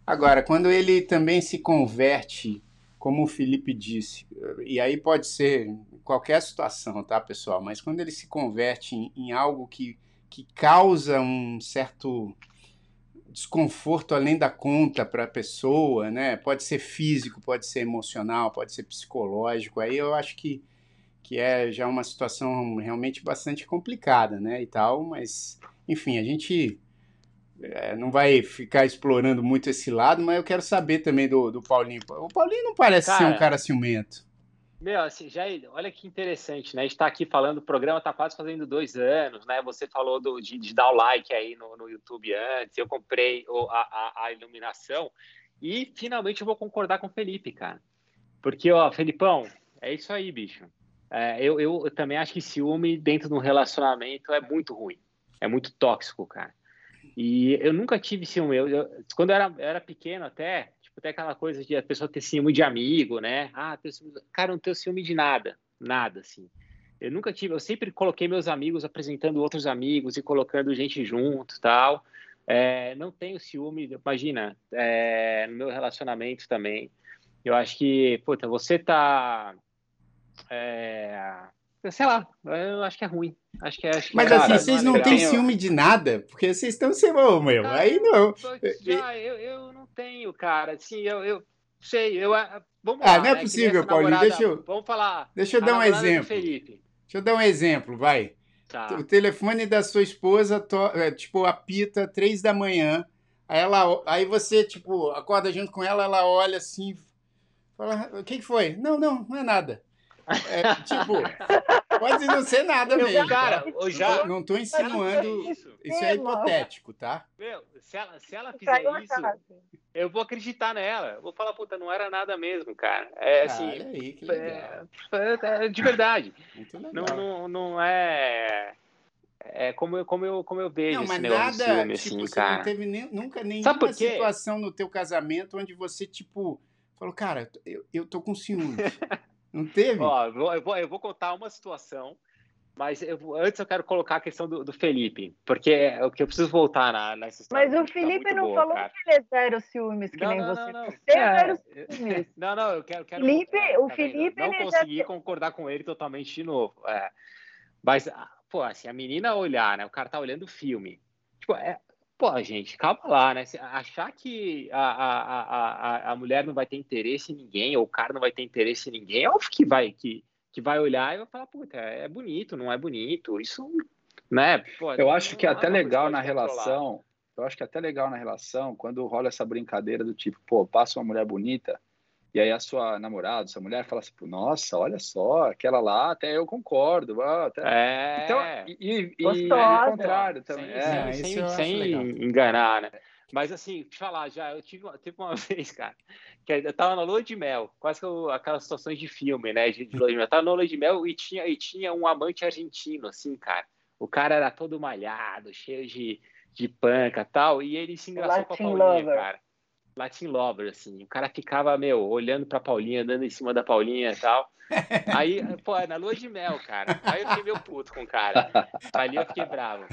Agora, quando ele também se converte, como o Felipe disse, e aí pode ser qualquer situação, tá, pessoal? Mas quando ele se converte em, em algo que, que causa um certo desconforto além da conta para a pessoa, né? Pode ser físico, pode ser emocional, pode ser psicológico. Aí eu acho que que é já uma situação realmente bastante complicada, né, e tal, mas, enfim, a gente é, não vai ficar explorando muito esse lado, mas eu quero saber também do, do Paulinho. O Paulinho não parece cara, ser um cara ciumento. Meu, assim, já, olha que interessante, né? A gente está aqui falando, o programa está quase fazendo dois anos, né? Você falou do, de, de, dar o like aí no, no YouTube antes, eu comprei o, a, a, a iluminação e finalmente eu vou concordar com o Felipe, cara. Porque, ó, Felipão, é isso aí, bicho. É, eu, eu, também acho que ciúme dentro de um relacionamento é muito ruim. É muito tóxico, cara. E eu nunca tive ciúme. Eu, eu, quando eu era, eu era pequeno até, tipo, até aquela coisa de a pessoa ter ciúme de amigo, né? Ah, ciúme... cara, não tenho ciúme de nada. Nada, assim. Eu nunca tive, eu sempre coloquei meus amigos apresentando outros amigos e colocando gente junto tal. É, não tenho ciúme, imagina, é, no meu relacionamento também. Eu acho que, puta, você tá é... Sei lá, eu acho que é ruim. Acho que é, acho que Mas é, assim, vocês não, têm ciúme de nada? Porque vocês estão sem mão, meu. Cara, aí não. Já, eu, eu não tenho, cara. Assim, eu, eu sei, eu. Vamos ah, lá, não é né? possível, Paulinho. Namorada, deixa eu. Vamos falar. Deixa eu dar um exemplo. Deixa eu dar um exemplo, vai. Tá. O telefone da sua esposa, to... É, tipo, apita três da manhã. Aí, ela, aí você, tipo, acorda junto com ela, ela olha assim, fala, o que, que foi? Não, não, não é nada. É, tipo, pode não ser nada eu, mesmo. Cara, tá? eu já... Não estou insinuando. Isso. isso é hipotético, tá? Meu, se ela, se ela fizer isso, eu vou acreditar nela. Eu vou falar, puta, não era nada mesmo, cara. É assim. Olha aí, que legal. É, é, de verdade. Muito legal. Não, não, não é. É como eu, como eu, como eu vejo não, mas nada, filme, tipo, assim, você cara. não teve nem, nunca nenhuma situação no teu casamento onde você, tipo, falou, cara, eu, eu tô com ciúmes. Não teve? Ó, eu, vou, eu vou contar uma situação, mas eu, antes eu quero colocar a questão do, do Felipe, porque é o que eu preciso voltar na, nessa história. Mas o tá Felipe tá não boa, falou cara. que ele é zero ciúmes, que não, nem não, você. Não, não. Você é zero ciúmes. Não, não, eu quero. quero Felipe, é, o tá Felipe. Não consegui já... concordar com ele totalmente de novo. É. Mas, pô, assim, a menina olhar, né? O cara tá olhando o filme. Tipo, é, Pô, gente, calma lá, né? Achar que a, a, a, a mulher não vai ter interesse em ninguém, ou o cara não vai ter interesse em ninguém, é óbvio que vai, que, que vai olhar e vai falar, puta, é bonito, não é bonito, isso, né? Pô, eu acho que é até legal na relação, eu acho que é até legal na relação quando rola essa brincadeira do tipo, pô, passa uma mulher bonita, e aí a sua namorada, sua mulher fala assim, nossa, olha só, aquela lá, até eu concordo. Até... É. Então, e, e, e o contrário também. Sem, é, sem, sem enganar, né? Mas assim, te falar já, eu tive, tive uma vez, cara, que eu tava na lua de mel, quase que eu, aquelas situações de filme, né? De, de lua de mel. Eu tava na lua de mel e tinha, e tinha um amante argentino, assim, cara. O cara era todo malhado, cheio de, de panca tal, e ele se engraçou Latin com a Paulinha, lover. cara. Latin Lover, assim. O cara ficava, meu, olhando pra Paulinha, andando em cima da Paulinha e tal. Aí, pô, na lua de mel, cara. Aí eu fiquei meio puto com o cara. Ali eu fiquei bravo.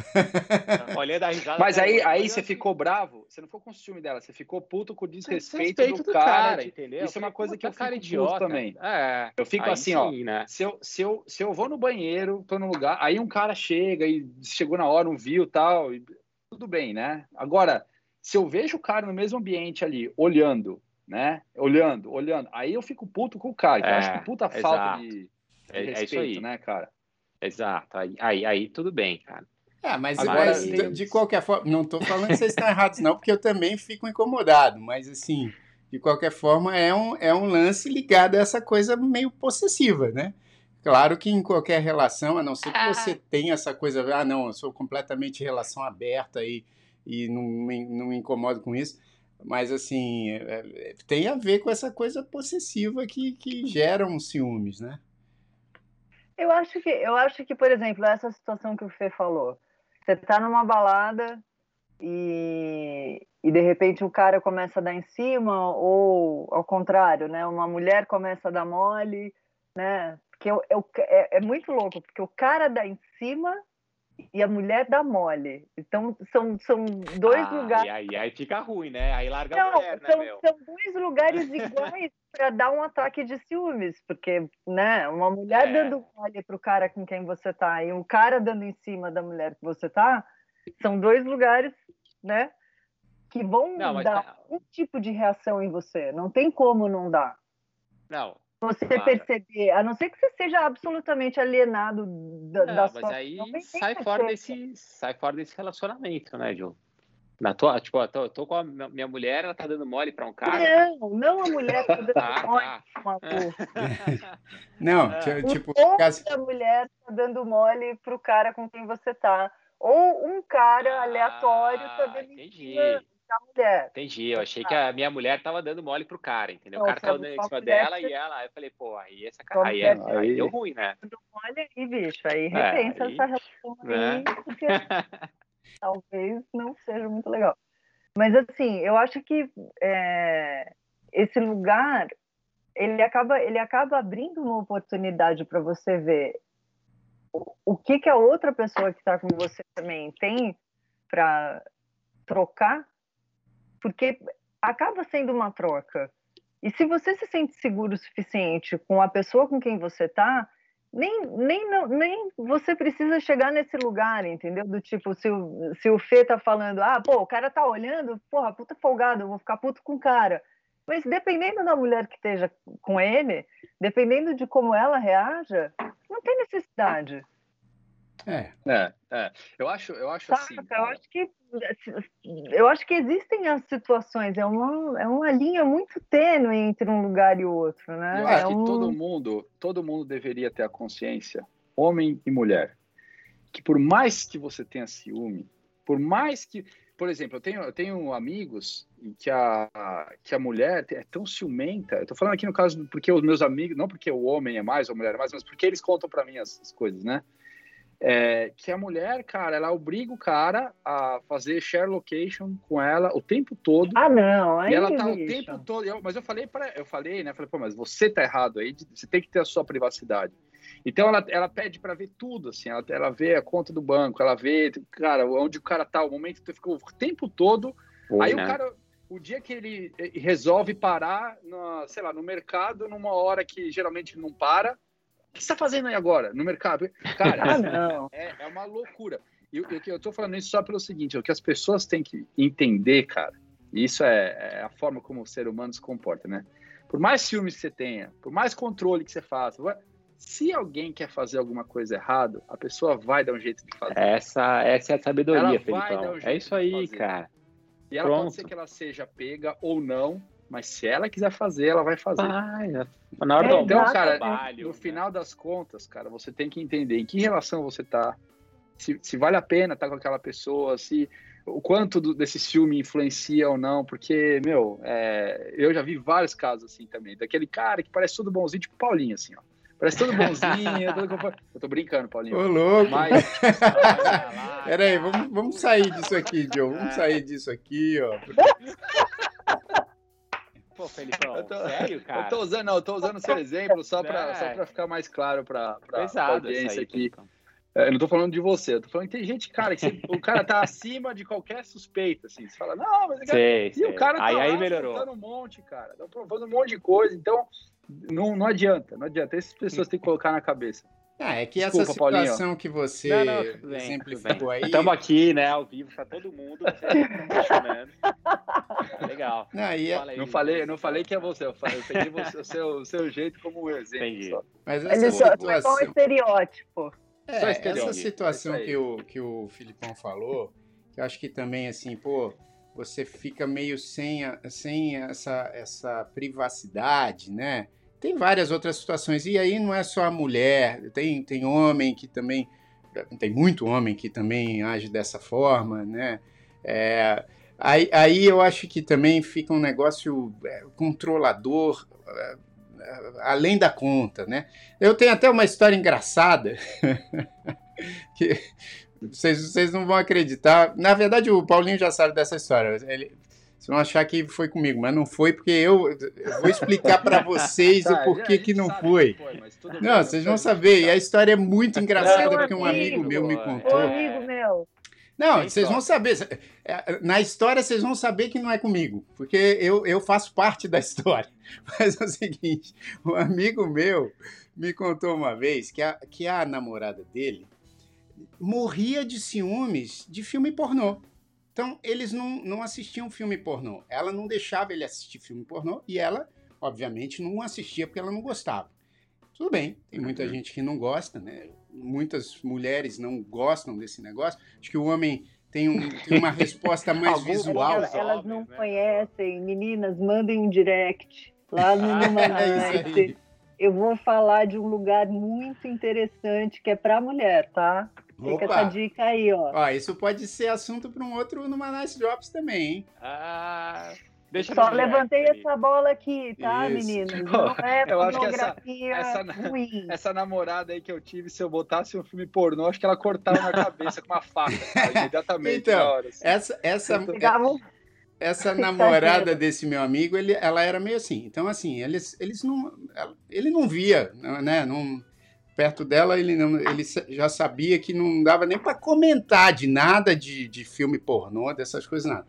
Olhando a risada. Mas aí, aí você ficou bravo? Você não ficou com o ciúme dela, você ficou puto com o desrespeito, do, do, cara. cara entendeu? Isso é uma coisa que eu fico idiota também. É, eu fico assim, sim, ó. Né? Se, eu, se, eu, se eu vou no banheiro, tô num lugar, aí um cara chega e chegou na hora, não viu tal. E, tudo bem, né? Agora se eu vejo o cara no mesmo ambiente ali, olhando, né? Olhando, olhando, aí eu fico puto com o cara. É, eu acho que puta exato. falta de, de é, respeito, é isso aí. né, cara? Exato. Aí, aí, aí tudo bem, cara. É, mas, Agora, mas de, de, qualquer forma, não estou falando que vocês estão errados, não, porque eu também fico incomodado, mas assim, de qualquer forma, é um, é um lance ligado a essa coisa meio possessiva, né? Claro que em qualquer relação, a não ser que ah. você tenha essa coisa, ah, não, eu sou completamente relação aberta e e não me, não me incomodo com isso. Mas, assim, é, é, tem a ver com essa coisa possessiva que, que gera uns ciúmes, né? Eu acho, que, eu acho que, por exemplo, essa situação que o Fê falou. Você tá numa balada e, e de repente o cara começa a dar em cima, ou ao contrário, né? Uma mulher começa a dar mole, né? Porque eu, eu, é, é muito louco, porque o cara dá em cima e a mulher dá mole. Então, são, são dois ah, lugares. E aí, aí fica ruim, né? Aí larga Não, a mulher, né, são, né, são dois lugares iguais para dar um ataque de ciúmes, porque, né, uma mulher é. dando mole pro cara com quem você tá e um cara dando em cima da mulher que você tá, são dois lugares, né, que vão não, dar tá... um tipo de reação em você. Não tem como não dar. Não, você claro. perceber, a não ser que você seja absolutamente alienado da, não, da mas sua... aí sai fora desse sai fora desse relacionamento, né, João? Na tua, tipo, eu tô, tô, com a minha mulher, ela tá dando mole para um cara. Não, não a mulher tá dando ah, mole tá. uma Não, é. tipo, ou caso... a mulher tá dando mole pro cara com quem você tá, ou um cara aleatório tá dando entendi da mulher. Entendi, eu achei que a minha mulher tava dando mole pro cara, entendeu? Não, o cara tava dando em cima dela e ela, aí eu falei, pô, aí essa cara, aí, é, aí, deu ruim, né? Mole aí, bicho, aí é, repensa aí, essa relação né? aí, porque talvez não seja muito legal. Mas assim, eu acho que é, esse lugar ele acaba ele acaba abrindo uma oportunidade para você ver o, o que que a outra pessoa que está com você também tem para trocar porque acaba sendo uma troca. E se você se sente seguro o suficiente com a pessoa com quem você está, nem, nem, nem você precisa chegar nesse lugar, entendeu? Do tipo, se o, se o Fê tá falando, ah, pô, o cara tá olhando, porra, puta folgado, eu vou ficar puto com o cara. Mas dependendo da mulher que esteja com ele, dependendo de como ela reaja, não tem necessidade. É. é, é. Eu acho, eu acho assim. Eu acho que eu acho que existem as situações. É uma, é uma linha muito tênue entre um lugar e outro, né? Eu é acho um... que todo mundo, todo mundo deveria ter a consciência, homem e mulher, que por mais que você tenha ciúme, por mais que, por exemplo, eu tenho, eu tenho amigos que a, que a mulher é tão ciumenta. Eu tô falando aqui no caso porque os meus amigos, não porque o homem é mais ou a mulher é mais, mas porque eles contam para mim as, as coisas, né? É, que a mulher, cara, ela obriga o cara a fazer share location com ela o tempo todo. Ah, não, aí E ela tá o tempo todo. Eu, mas eu falei para, eu falei, né? Falei, pô, mas você tá errado aí. Você tem que ter a sua privacidade. Então ela, ela pede para ver tudo, assim. Ela, ela vê a conta do banco, ela vê, cara, onde o cara tá, o momento que tu ficou o tempo todo. aí né? o cara, o dia que ele resolve parar, no, sei lá, no mercado, numa hora que geralmente não para o que você está fazendo aí agora no mercado? Cara, ah, não. É, é uma loucura. E eu, eu estou falando isso só pelo seguinte: o que as pessoas têm que entender, cara, e isso é, é, a forma como o ser humano se comporta, né? Por mais filmes que você tenha, por mais controle que você faça, Se alguém quer fazer alguma coisa errada, a pessoa vai dar um jeito de fazer. Essa, essa é a sabedoria, Felipão. Um é isso aí, cara. E ela Pronto. pode ser que ela seja pega ou não, mas se ela quiser fazer, ela vai fazer. Vai, na hora é, então, cara, trabalho, no né? final das contas, cara, você tem que entender em que relação você tá, se, se vale a pena estar tá com aquela pessoa, se o quanto do, desse filme influencia ou não, porque, meu, é, eu já vi vários casos assim também, daquele cara que parece tudo bonzinho, tipo Paulinho, assim, ó. Parece todo bonzinho. todo... Eu tô brincando, Paulinho. Ô, louco. Mas... Peraí, vamos, vamos sair disso aqui, Joe. Vamos sair disso aqui, ó. Pô, Felipão, tô, sério, cara? Eu tô usando, não, eu tô usando o seu exemplo só pra, é. só pra ficar mais claro pra, pra, pra audiência aí, aqui. É, eu não tô falando de você, eu tô falando que tem gente, cara, que você, o cara tá acima de qualquer suspeita, assim. Você fala, não, mas. Sei, e sei. o cara tá aí, lá, aí melhorou. um monte, cara. Tá provando um monte de coisa. Então, não, não adianta, não adianta. Essas pessoas têm que colocar na cabeça. Ah, é que Desculpa, essa situação Paulinho. que você não, não, bem, exemplificou aí. Estamos aqui, né, ao vivo, tá todo mundo. Legal. Não, é... aí, não, falei, não falei que é você, eu, falei, eu peguei você, o, seu, o seu jeito como exemplo. Mas essa Ele situação... só um estereótipo. É, essa situação que o, que o Filipão falou, que eu acho que também, assim, pô, você fica meio sem, sem essa, essa privacidade, né? Tem várias outras situações. E aí não é só a mulher, tem, tem homem que também. Tem muito homem que também age dessa forma, né? É, aí, aí eu acho que também fica um negócio é, controlador é, além da conta, né? Eu tenho até uma história engraçada que vocês, vocês não vão acreditar. Na verdade, o Paulinho já sabe dessa história. Ele, vocês vão achar que foi comigo, mas não foi porque eu, eu vou explicar para vocês tá, o porquê que não foi. foi não, vocês vão saber. E a história é muito engraçada porque um amigo meu me contou. Um amigo meu. Não, vocês vão saber. É, na história, vocês vão saber que não é comigo, porque eu, eu faço parte da história. Mas é o seguinte: um amigo meu me contou uma vez que a, que a namorada dele morria de ciúmes de filme pornô. Então, eles não, não assistiam filme pornô. Ela não deixava ele assistir filme pornô e ela, obviamente, não assistia porque ela não gostava. Tudo bem, tem muita uhum. gente que não gosta, né? Muitas mulheres não gostam desse negócio. Acho que o homem tem, um, tem uma resposta mais visual. Elas, elas não né? conhecem. Meninas, mandem um direct lá no Numanite. é eu vou falar de um lugar muito interessante que é para mulher, tá? Fica Opa. essa dica aí, ó. Ó, isso pode ser assunto para um outro numa Nice Drops também, hein? Ah, deixa Só levantei essa bola aqui, tá, isso. meninos? Não é eu acho que essa, essa, ruim. essa namorada aí que eu tive, se eu botasse um filme pornô, acho que ela cortava na cabeça com uma faca, cara, imediatamente. Então, hora, assim. essa, essa, essa namorada desse meu amigo, ele, ela era meio assim. Então, assim, eles, eles não, ele não via, né? Não, perto dela, ele, não, ele já sabia que não dava nem para comentar de nada de, de filme pornô, dessas coisas, nada.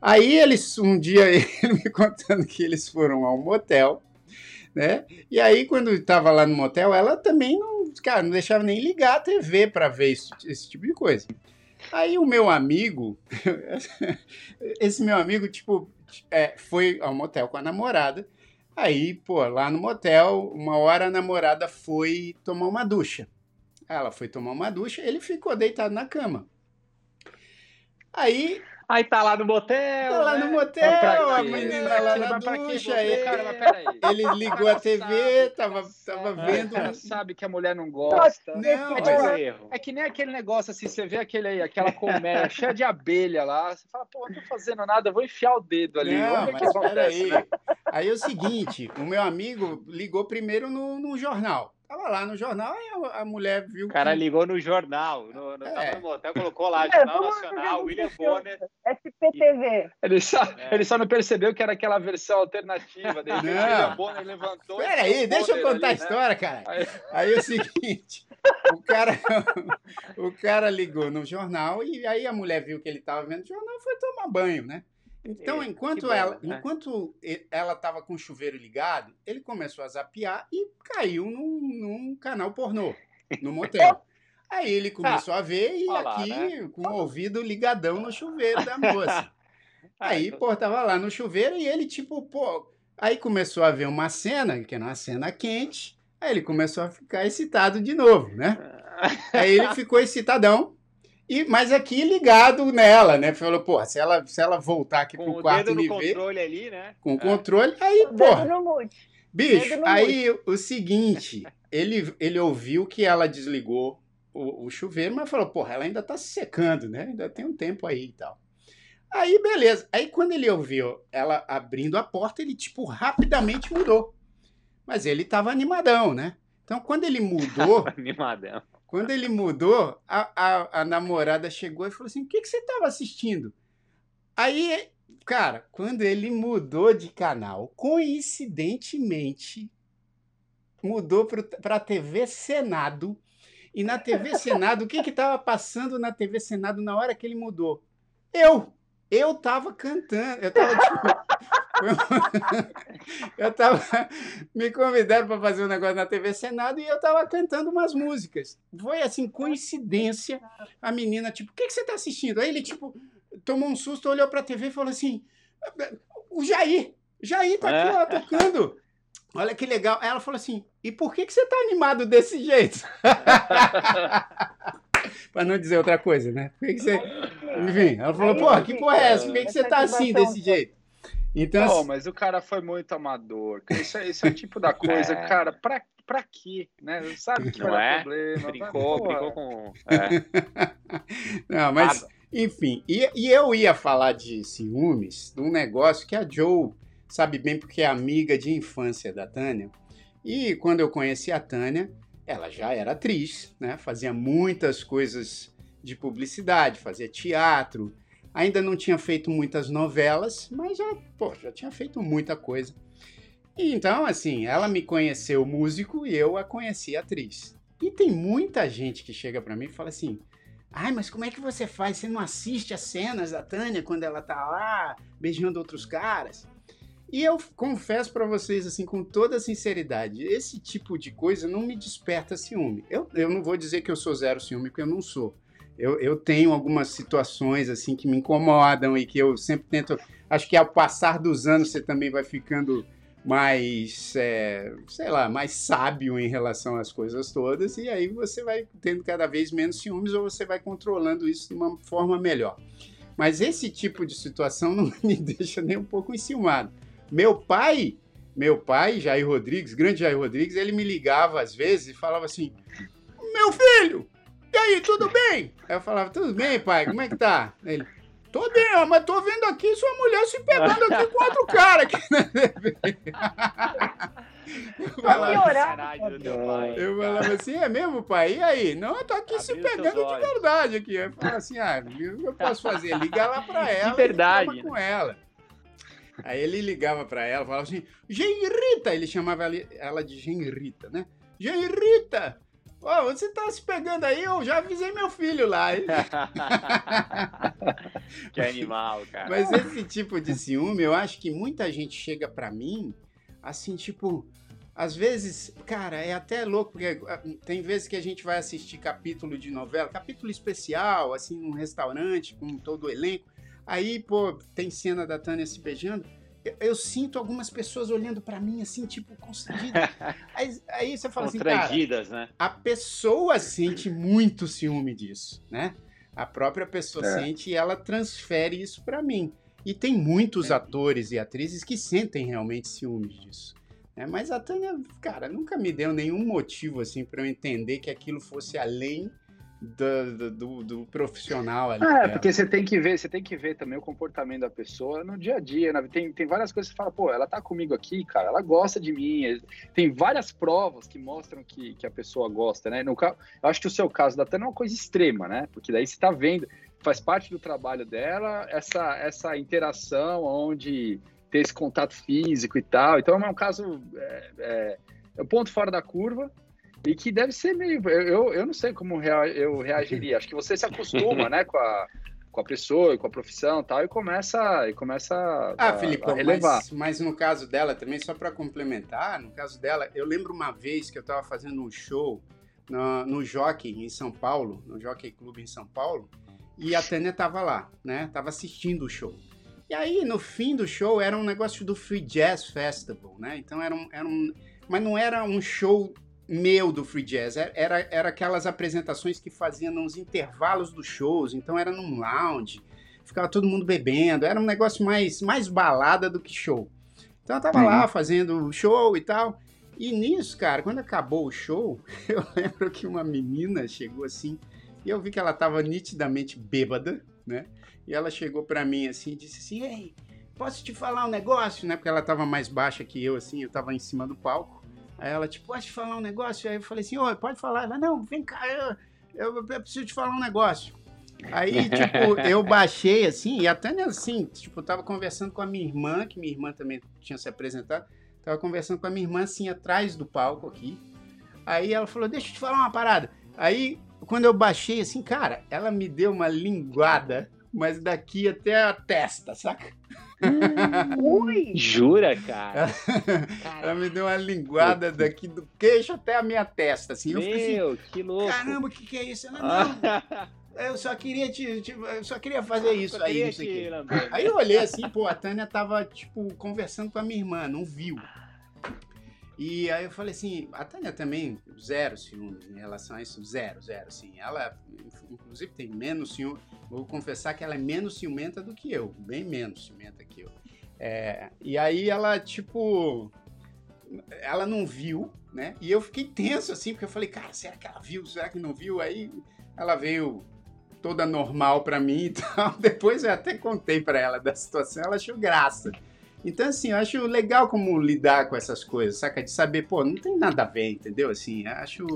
Aí eles, um dia, ele me contando que eles foram ao motel, né? E aí, quando estava lá no motel, ela também não, cara, não deixava nem ligar a TV para ver esse, esse tipo de coisa. Aí o meu amigo, esse meu amigo, tipo, é, foi ao motel com a namorada, Aí, pô, lá no motel, uma hora a namorada foi tomar uma ducha. Ela foi tomar uma ducha, ele ficou deitado na cama. Aí Aí tá lá no motel. Tá lá né? no motel, a menina lá na ducha. Ele, ele ligou a TV, tava, tava vendo. É, sabe que a mulher não gosta. Não, é, tipo, é, é, que nem aquele negócio assim, você vê aquele, aquela colmeia cheia de abelha lá, você fala, pô, não tô fazendo nada, vou enfiar o dedo ali. Não, mas peraí. Né? Aí é o seguinte, o meu amigo ligou primeiro no, no jornal. Tava lá no jornal e a, a mulher viu. O cara que... ligou no jornal. No, no, é. no motel, colocou lá, é, Jornal Nacional, William Bonner. SPTV. Ele só, é. ele só não percebeu que era aquela versão alternativa dele. William Bonner levantou. Peraí, deixa eu contar ali, a né? história, né? cara. Aí... aí é o seguinte: o cara, o cara ligou no jornal e aí a mulher viu que ele tava vendo o jornal e foi tomar banho, né? Então, enquanto bom, ela né? enquanto ela estava com o chuveiro ligado, ele começou a zapear e caiu num, num canal pornô, no motel. Aí ele começou ah, a ver e Olá, aqui né? com o ouvido ligadão no chuveiro da moça. Aí, pô, tava lá no chuveiro e ele, tipo, pô. Aí começou a ver uma cena, que era uma cena quente. Aí ele começou a ficar excitado de novo, né? Aí ele ficou excitadão. E, mas aqui ligado nela, né? Falou, pô, se ela, se ela voltar aqui com pro quarto e me ver... Com o controle ali, né? Com o é. controle, aí, pô... Bicho, aí o seguinte, ele, ele ouviu que ela desligou o, o, chuveiro, mas falou, porra, ela ainda tá se secando, né? Ainda tem um tempo aí e tal. Aí, beleza. Aí, quando ele ouviu ela abrindo a porta, ele, tipo, rapidamente mudou. Mas ele tava animadão, né? Então, quando ele mudou... animadão. Quando ele mudou, a, a, a, namorada chegou e falou assim, o que, que você tava assistindo? Aí, cara, quando ele mudou de canal, coincidentemente, mudou para a TV Senado. E na TV Senado, o que estava passando na TV Senado na hora que ele mudou? Eu! Eu tava cantando, eu tava tipo, eu tava me convidaram para fazer um negócio na TV Senado e eu tava cantando umas músicas. Foi assim coincidência. A menina tipo, o que, que você tá assistindo? Aí ele tipo tomou um susto, olhou para a TV e falou assim: "O Jair, Jair tá aqui ó, tocando". Olha que legal. Aí ela falou assim: "E por que que você tá animado desse jeito?" para não dizer outra coisa, né? Por que, que você enfim, ela falou, pô, que porra é essa? Por que, que você tá assim, desse jeito? Então, Pô, mas o cara foi muito amador. Isso, é, isso é o tipo da coisa, é. cara, pra, pra quê? Né? Sabe que não é? problema. Brincou, mas, brincou com. É. não, mas, enfim, e, e eu ia falar de ciúmes, de um negócio que a Joe sabe bem porque é amiga de infância da Tânia. E quando eu conheci a Tânia, ela já era atriz, né? Fazia muitas coisas de publicidade, fazia teatro. Ainda não tinha feito muitas novelas, mas já, pô, já tinha feito muita coisa. E então, assim, ela me conheceu músico e eu a conheci atriz. E tem muita gente que chega para mim e fala assim: Ai, mas como é que você faz? Você não assiste as cenas da Tânia quando ela tá lá beijando outros caras? E eu confesso para vocês, assim, com toda sinceridade, esse tipo de coisa não me desperta ciúme. Eu, eu não vou dizer que eu sou zero ciúme, porque eu não sou eu, eu tenho algumas situações assim que me incomodam e que eu sempre tento. Acho que ao passar dos anos você também vai ficando mais, é, sei lá, mais sábio em relação às coisas todas, e aí você vai tendo cada vez menos ciúmes ou você vai controlando isso de uma forma melhor. Mas esse tipo de situação não me deixa nem um pouco enciumado. Meu pai, meu pai, Jair Rodrigues, grande Jair Rodrigues, ele me ligava às vezes e falava assim: Meu filho, e aí, tudo bem? Aí eu falava, tudo bem, pai, como é que tá? Ele, tô bem, ó, mas tô vendo aqui sua mulher se pegando aqui com outro cara aqui na TV. Eu falava, eu falava assim, é mesmo, pai? E aí? Não, eu tô aqui Abriu se pegando de verdade aqui. Eu falava assim, ah, o que eu posso fazer? Ligar lá pra ela de verdade, e com ela. Aí ele ligava pra ela, falava assim, Genrita, ele chamava ela de Genrita, né? Genrita, Pô, você tá se pegando aí, eu já avisei meu filho lá. que animal, cara. Mas esse tipo de ciúme, eu acho que muita gente chega para mim, assim, tipo, às vezes, cara, é até louco, porque ah, tem vezes que a gente vai assistir capítulo de novela, capítulo especial, assim, num restaurante, com todo o elenco. Aí, pô, tem cena da Tânia se beijando eu, eu sinto algumas pessoas olhando para mim assim, tipo, constrangidas. aí, aí você fala assim, cara, né? a pessoa sente muito ciúme disso, né? A própria pessoa é. sente e ela transfere isso para mim. E tem muitos é. atores e atrizes que sentem realmente ciúmes disso. Né? Mas a Tânia, cara, nunca me deu nenhum motivo assim para eu entender que aquilo fosse além do, do, do, profissional ali. É, porque você tem que ver, você tem que ver também o comportamento da pessoa no dia a dia. Né? Tem, tem várias coisas que você fala, pô, ela tá comigo aqui, cara, ela gosta de mim. Tem várias provas que mostram que, que a pessoa gosta, né? No, eu acho que o seu caso da Tânia é uma coisa extrema, né? Porque daí você tá vendo, faz parte do trabalho dela essa, essa interação onde ter esse contato físico e tal. Então é um caso. É, é, é um ponto fora da curva, e que deve ser meio. Eu, eu não sei como rea, eu reagiria. Acho que você se acostuma, né, com a, com a pessoa e com a profissão tal, e começa, e começa ah, a, Felipe, a relevar. Mas, mas, no caso dela também, só para complementar, no caso dela, eu lembro uma vez que eu estava fazendo um show no, no Jockey, em São Paulo, no Jockey Club em São Paulo, e a Tânia estava lá, né? Tava assistindo o show. E aí, no fim do show, era um negócio do Free Jazz Festival, né? Então era um, era um mas não era um show meu do free jazz. Era, era aquelas apresentações que faziam nos intervalos dos shows, então era num lounge, ficava todo mundo bebendo, era um negócio mais, mais balada do que show. Então eu tava uhum. lá fazendo show e tal. E nisso, cara, quando acabou o show, eu lembro que uma menina chegou assim, e eu vi que ela tava nitidamente bêbada, né? E ela chegou para mim assim e disse assim: Ei, posso te falar um negócio? Né? Porque ela tava mais baixa que eu, assim, eu tava em cima do palco. Aí ela, tipo, posso te falar um negócio? Aí eu falei assim: Oi, pode falar. Ela, não, vem cá, eu, eu, eu preciso te falar um negócio. Aí, tipo, eu baixei assim, e até assim, tipo, eu tava conversando com a minha irmã, que minha irmã também tinha se apresentado. Tava conversando com a minha irmã assim, atrás do palco aqui. Aí ela falou: Deixa eu te falar uma parada. Aí, quando eu baixei assim, cara, ela me deu uma linguada mas daqui até a testa, saca? Hum, ui! Jura, cara? Ela me deu uma linguada daqui do queixo até a minha testa, assim. Meu, eu assim, que louco! Caramba, o que, que é isso? Ela, não, eu só queria te, te, eu só queria fazer isso só aí, isso aqui. Aí eu olhei assim, pô, a Tânia tava, tipo, conversando com a minha irmã, não viu. E aí eu falei assim, a Tânia também, zero ciúmes em relação a isso, zero, zero, assim. Ela, inclusive, tem menos ciúme. Vou confessar que ela é menos ciumenta do que eu, bem menos ciumenta que eu. É, e aí ela, tipo, ela não viu, né? E eu fiquei tenso, assim, porque eu falei, cara, será que ela viu? Será que não viu? Aí ela veio toda normal para mim e tal. Depois eu até contei para ela da situação, ela achou graça. Então, assim, eu acho legal como lidar com essas coisas, saca? De saber, pô, não tem nada a ver, entendeu? Assim, acho.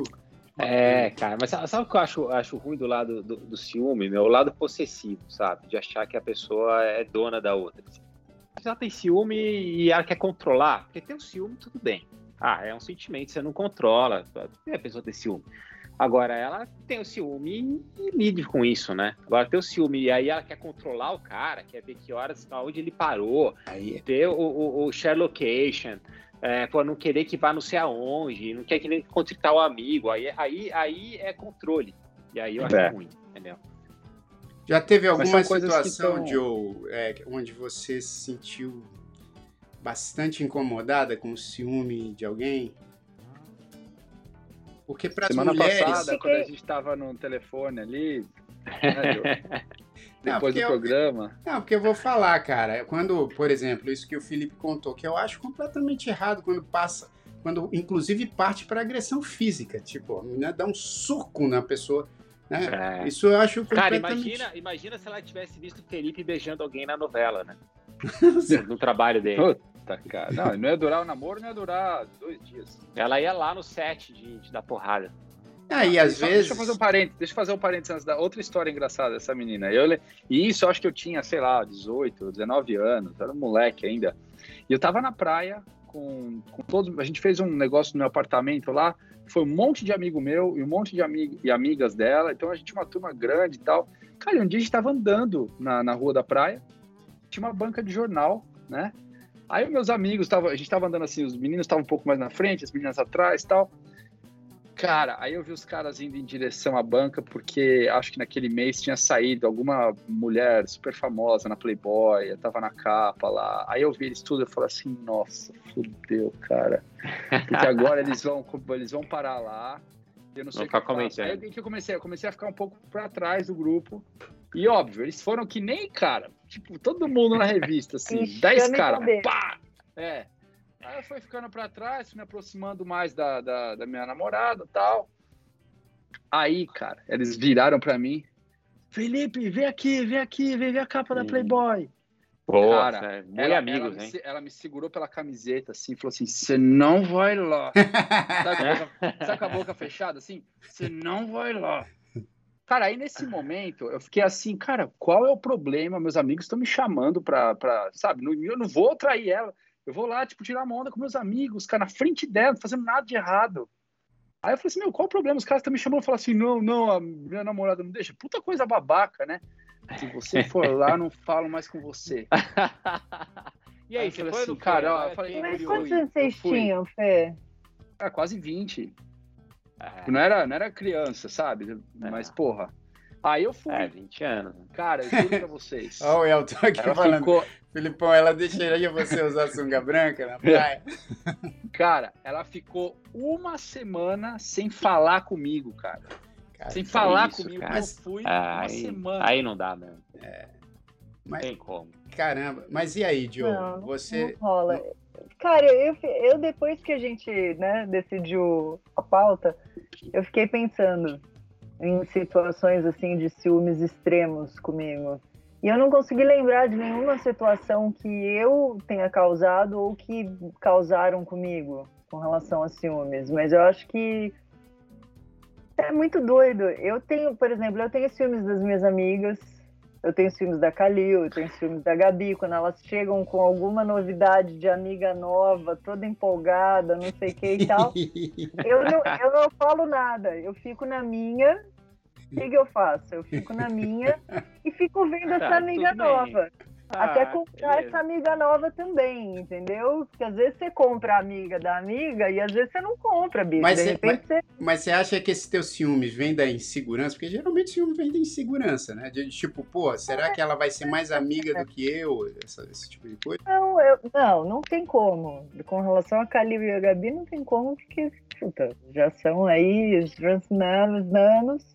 É, cara, mas sabe o que eu acho, acho ruim do lado do, do ciúme, meu? O lado possessivo, sabe? De achar que a pessoa é dona da outra. Se ela tem ciúme e ela quer controlar, porque tem o ciúme, tudo bem. Ah, é um sentimento, você não controla. A pessoa tem ciúme. Agora, ela tem o ciúme e lide com isso, né? Agora, tem o ciúme e aí ela quer controlar o cara, quer ver que horas, onde ele parou, aí... ter o, o, o share location, é, pô, não querer que vá não sei aonde, não quer que nem encontre tal amigo, aí, aí, aí é controle. E aí eu acho é. ruim, entendeu? Já teve alguma situação, tão... Joe, é, onde você se sentiu bastante incomodada com o ciúme de alguém? Porque para Semana mulheres... passada, quando a gente estava no telefone ali, né, depois não, do programa. Eu, não, porque eu vou falar, cara. Quando, por exemplo, isso que o Felipe contou, que eu acho completamente errado quando passa, quando inclusive parte para agressão física, tipo, a menina dá um soco na pessoa. Né? É. Isso eu acho completamente... Cara, imagina, imagina se ela tivesse visto o Felipe beijando alguém na novela, né? no trabalho dele. Puta, cara. Não, não ia durar o namoro, não ia durar dois dias. Ela ia lá no set de, de dar porrada. Ah, e às vezes. Deixa eu fazer um parênteses, deixa eu fazer um parênteses antes da outra história engraçada dessa menina. Eu, e isso eu acho que eu tinha, sei lá, 18, 19 anos, era um moleque ainda. E eu tava na praia com, com todos. A gente fez um negócio no meu apartamento lá. Foi um monte de amigo meu e um monte de amigo e amigas dela. Então a gente tinha uma turma grande e tal. Cara, um dia a gente tava andando na, na rua da praia, tinha uma banca de jornal, né? Aí meus amigos, tava, a gente tava andando assim, os meninos estavam um pouco mais na frente, as meninas atrás e tal. Cara, aí eu vi os caras indo em direção à banca, porque acho que naquele mês tinha saído alguma mulher super famosa na Playboy, eu tava na capa lá. Aí eu vi eles tudo e falei assim, nossa, fudeu, cara. Porque agora eles vão, eles vão parar lá. Eu não sei o que, que Aí que eu comecei, eu comecei a ficar um pouco para trás do grupo. E óbvio, eles foram que nem, cara, tipo, todo mundo na revista, assim, 10 caras, pá! É. Aí eu fui ficando para trás, fui me aproximando mais da, da, da minha namorada tal. Aí, cara, eles viraram para mim. Felipe, vem aqui, vem aqui, vem ver a capa da Playboy. Pô, cara, é, ela, amigos, ela, hein? Me, ela me segurou pela camiseta, assim, falou assim: você não vai lá. sabe, com boca, sabe com a boca fechada, assim? Você não vai lá. Cara, aí nesse momento eu fiquei assim, cara, qual é o problema? Meus amigos estão me chamando pra, pra sabe, eu não vou trair ela. Eu vou lá, tipo, tirar uma onda com meus amigos, cara, na frente dela, não fazendo nada de errado. Aí eu falei assim, meu, qual o problema? Os caras estão me chamando e falam assim, não, não, a minha namorada não deixa. Puta coisa babaca, né? Se você for lá, não falo mais com você. e aí, aí você foi assim, cara, ó, eu falei, Mas quantos anos vocês tinham, Fê? Ah, quase 20. É. Não, era, não era criança, sabe? É. Mas, porra. Aí eu fui. É, 20 anos. Cara, eu juro pra vocês. Ó, o Elton aqui ela falando. ficou, Filipão, ela deixaria você usar sunga branca na praia? cara, ela ficou uma semana sem falar comigo, cara. Cara, sem falar isso, comigo. cara. Eu fui Ah, uma aí, semana. aí não dá mesmo. mas, Tem como. caramba, mas e aí, Diogo? Não, você. Não rola. Cara, eu, eu depois que a gente né, decidiu a pauta, eu fiquei pensando em situações assim de ciúmes extremos comigo. E eu não consegui lembrar de nenhuma situação que eu tenha causado ou que causaram comigo com relação a ciúmes. Mas eu acho que é muito doido. Eu tenho, por exemplo, eu tenho ciúmes das minhas amigas, eu tenho ciúmes da Calil, eu tenho ciúmes da Gabi, quando elas chegam com alguma novidade de amiga nova, toda empolgada, não sei o que e tal. Eu não, eu não falo nada, eu fico na minha. O que, que eu faço? Eu fico na minha e fico vendo essa Tá, amiga tudo bem. Até Ah, comprar beleza. essa amiga nova também, entendeu? Porque às vezes você compra a amiga da amiga e às vezes você não compra, bicho. Mas de você- repente você. Mas você acha que esse teu ciúmes vem da insegurança? Porque geralmente ciúme vem da insegurança, né? De tipo, pô, será que ela vai ser mais amiga do que eu? Essa- esse tipo de coisa. Não, eu- não, não tem como. Com relação a Calil e a Gabi, não tem como, porque, puta, já são aí os anos, anos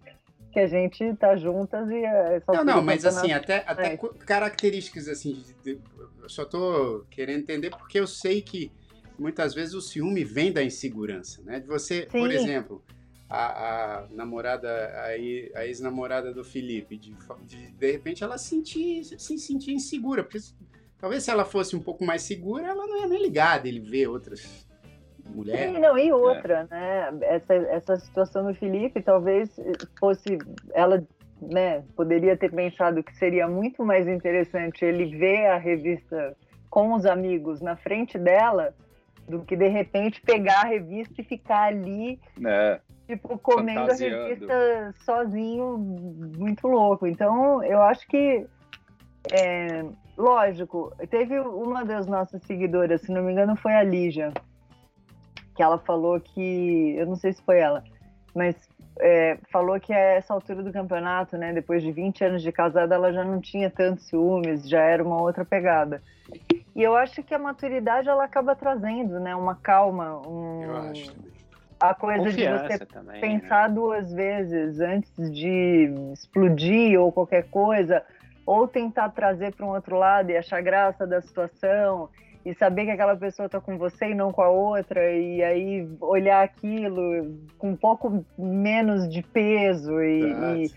que a gente tá juntas e é Não, altura não, do mas assim, até, até É. co- características assim, de- eu só tô querendo entender porque eu sei que muitas vezes o ciúme vem da insegurança, né? De você, por Sim. exemplo, a, a namorada, a, a ex-namorada do Felipe, de, de, de repente ela sentir, se sentir insegura, porque talvez se ela fosse um pouco mais segura, ela não ia nem ligar dele ver outras mulheres. Sim, não, e outra, né? Essa, essa situação do Felipe talvez fosse. Ela né, poderia ter pensado que seria muito mais interessante ele ver a revista com os amigos na frente dela do que de repente pegar a revista e ficar ali né? tipo, comendo a revista sozinho, muito louco. Então, eu acho que, é, lógico, teve uma das nossas seguidoras, se não me engano, foi a Lígia, que ela falou que, eu não sei se foi ela, mas é, falou que a essa altura do campeonato, né, depois de 20 anos de casada, ela já não tinha tantos ciúmes, já era uma outra pegada. E eu acho que a maturidade ela acaba trazendo, né, uma calma, um, Eu acho também. a coisa de Confiança você também. né? pensar duas vezes antes de explodir ou qualquer coisa, ou tentar trazer para um outro lado e achar graça da situação e saber que aquela pessoa está com você e não com a outra e aí olhar aquilo com um pouco menos de peso e, e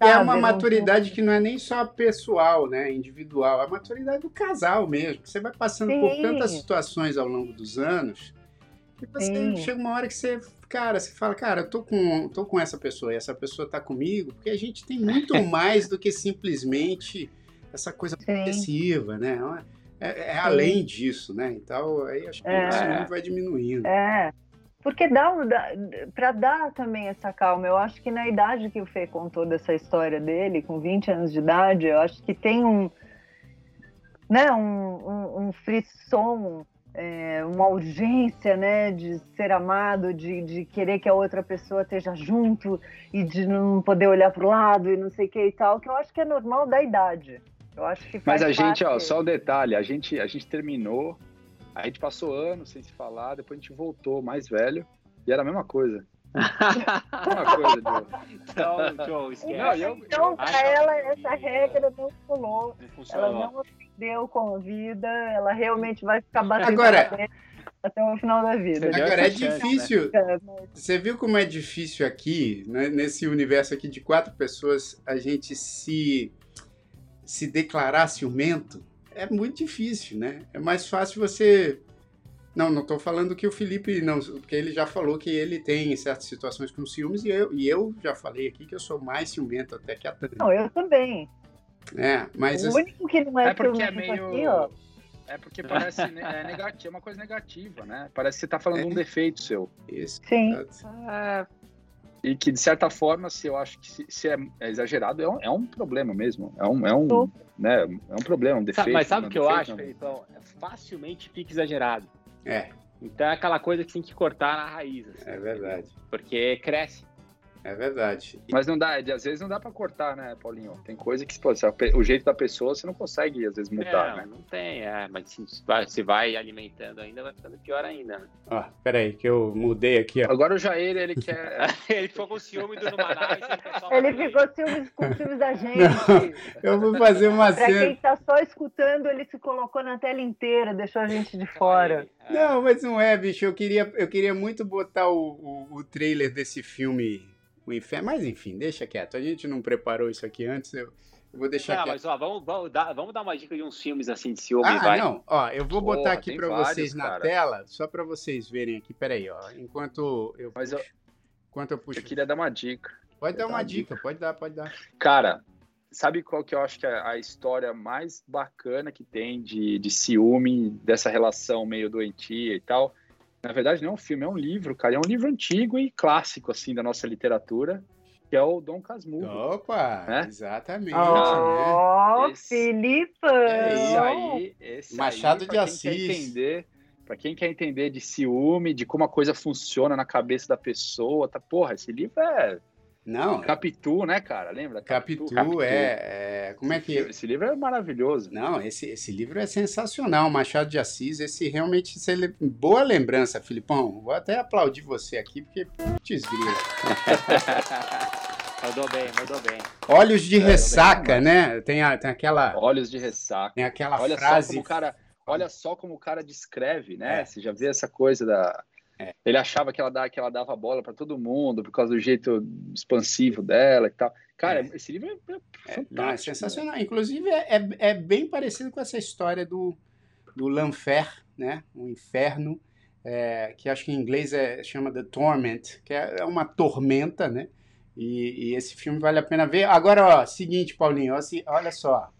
É sabe, uma não- maturidade que não é nem só pessoal, né, individual, é a maturidade do casal mesmo. Você vai passando por Sim. tantas situações ao longo dos anos que você Sim. chega uma hora que você, cara, você fala, cara, eu tô com, tô com essa pessoa e essa pessoa tá comigo, porque a gente tem muito mais do que simplesmente essa coisa Sim. possessiva, né? É, é além disso, né? Então, aí acho que É. o ciúme vai diminuindo. É, porque dá, dá para dar também essa calma. Eu acho que na idade que o Fê contou dessa história dele, com 20 anos de idade, eu acho que tem um, né, um, um, um frisson, é, uma urgência, né, de ser amado, de, de querer que a outra pessoa esteja junto e de não poder olhar para o lado e não sei o que e tal, que eu acho que é normal da idade. Eu acho que Mas a gente, ó, só um detalhe, a gente, a gente terminou, a gente passou anos sem se falar, depois a gente voltou mais velho, e era a mesma coisa. A mesma coisa, Diogo. Então, Joe, esquece. Não, eu- Então, eu para acho ela, que- essa regra não pulou. Não Ela não ofendeu com a vida, ela realmente vai ficar batendo Agora- até o final da vida. Deu Agora é chance, difícil, É, mas- Você viu como é difícil aqui, né, nesse universo aqui de quatro pessoas, a gente se, se declarar ciumento? É muito difícil, né? É mais fácil você. Não, não estou falando que o Felipe não, porque ele já falou que ele tem certas situações com ciúmes e eu, e eu já falei aqui que eu sou mais ciumento até que a Tânia. Não, eu também. É, mas o assim, único que não é, É porque é meio. aqui, ó. É porque parece ne- é negativo, é uma coisa negativa, né? Parece que você tá falando de um defeito seu. isso. Sim. Ah, E que, de certa forma, se eu acho que se, se é, é exagerado, é um, é um problema mesmo. É um, é um, né, é um problema, um defeito. mas sabe o que eu defeito, acho, não. Felipão? É facilmente fica exagerado. É, Então é aquela coisa que tem que cortar na raiz. assim, é verdade. Porque cresce. É verdade. Mas não dá, às vezes não dá para cortar, né, Paulinho? Tem coisa que, pô, o jeito da pessoa você não consegue, às vezes, mudar, não, né? Não tem, é, mas se vai, se vai alimentando ainda, vai ficando pior ainda. Né? Ó, peraí, que eu mudei aqui, ó. Agora o Jair, ele quer. ele ficou com ciúme do Numanais. Ele ficou ciúme, com ciúmes da gente. Não, eu vou fazer uma pra cena. Pra quem tá só escutando, ele se colocou na tela inteira, deixou a gente de fora. É. Não, mas não é, bicho. Eu queria, eu queria muito botar o, o, o trailer desse filme o inferno. Mas enfim, deixa quieto. A gente não preparou isso aqui antes. Eu, eu vou deixar quieto. mas ó, vamos, vamos, dar, vamos dar uma dica de uns filmes assim de ciúme, ah, vai. não. Ó, eu vou botar Porra, aqui para vocês na cara. tela, só para vocês verem aqui. Peraí, ó. Enquanto eu Mas eu, puxo, enquanto eu puxo. eu queria dar uma dica. Pode dar dar uma uma dica, pode dar, pode dar. Cara, sabe qual que eu acho que é a história mais bacana que tem de, de ciúme, dessa relação meio doentia e tal? Na verdade, não é um filme, é um livro, cara. É um livro antigo e clássico, assim, da nossa literatura, que é o Dom Casmurro. Opa, Né? exatamente. né? Oh, Esse- Filipão! É Esse isso. aí, esse Machado aí, de Assis. entender, para quem quer entender de ciúme, de como a coisa funciona na cabeça da pessoa, tá? Porra, esse livro é Não, Capitu, né, cara? Lembra? Capitu, Capitu. é, é- Como é que. Esse livro é maravilhoso. Não, esse, esse livro é sensacional, Machado de Assis. Esse realmente. Esse é boa lembrança, Filipão. Vou até aplaudir você aqui, porque putz, grila. Mandou bem, mandou bem. Olhos de É, ressaca, né? Tem, a, tem aquela, Olhos de ressaca. tem aquela Olha frase. só como o cara, olha só como o cara descreve, né? É. Você já vê essa coisa da É. ele achava que ela, dava, que ela dava bola para todo mundo por causa do jeito expansivo dela e tal. Cara, É. esse livro é, é fantástico. Não, é né? sensacional. Inclusive, é, é, é bem parecido com essa história do, do Lanfer, né? O inferno, é, que acho que em inglês é, chama The Torment, que é é uma tormenta, né? E, e esse filme vale a pena ver. Agora, ó, seguinte, Paulinho, ó, se- olha só.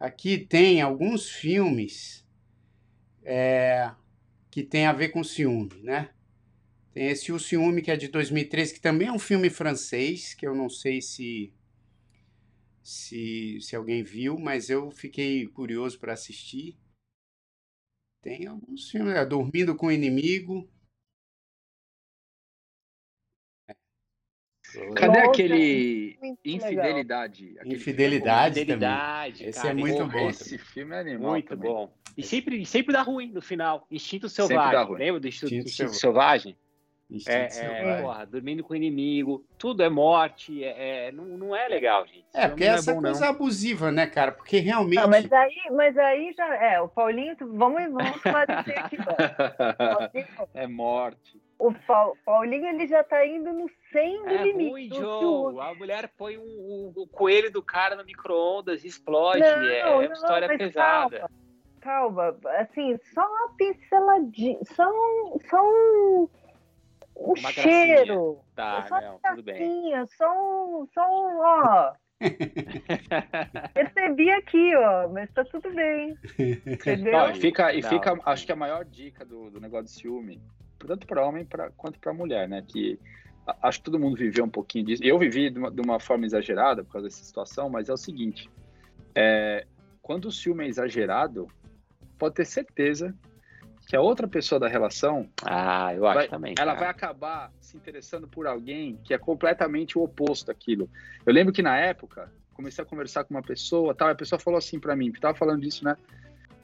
Aqui tem alguns filmes é, que tem a ver com ciúme, né? Tem esse O Ciúme, que é de 2013, que também é um filme francês, que eu não sei se se, se alguém viu, mas eu fiquei curioso para assistir. Tem alguns filmes, é, Dormindo com o Inimigo. Cadê Nossa, aquele Muito Infidelidade? Aquele Infidelidade também. Fidelidade, Esse cara, é muito é bom. bom Esse filme é animal Muito também. bom. E sempre, sempre dá ruim no final. Instinto Sempre Selvagem. dá ruim. Lembra do Instinto, Instinto Instinto Selvagem. Instinto É, é, porra, dormindo com o inimigo. Tudo é morte. É, é- não, não é legal, gente. É, porque não essa bom, coisa não. abusiva, né, cara? Porque realmente. Ah, mas aí, mas aí já é, o Paulinho, vamos, vamos esclarecer aqui. Paulinho, é morte. o Pa- Paulinho ele já tá indo no 100 do É limite. ruim, do Joe. A mulher põe o, o- o coelho do cara no micro-ondas e explode. Não, é, é não, uma história pesada. Calma, calma, assim, só uma pinceladinha, só um, só um, um Uma cheiro. Tá, só não, uma tudo bem. só um, só um, ó. Percebi aqui, ó, mas tá tudo bem. Entendeu? Não, e fica, e Não, fica sim. acho que a maior dica do, do negócio de ciúme, tanto para homem pra, quanto para mulher, né? Que acho que todo mundo viveu um pouquinho disso. Eu vivi de uma, de uma forma exagerada por causa dessa situação, mas é o seguinte: é, quando o ciúme é exagerado, pode ter certeza que a outra pessoa da relação Ah, eu acho Vai- também. ela cara. vai acabar se interessando por alguém que é completamente o oposto daquilo. Eu lembro que na época comecei a conversar com uma pessoa, tal, e a pessoa falou assim pra mim, que tava falando disso, né?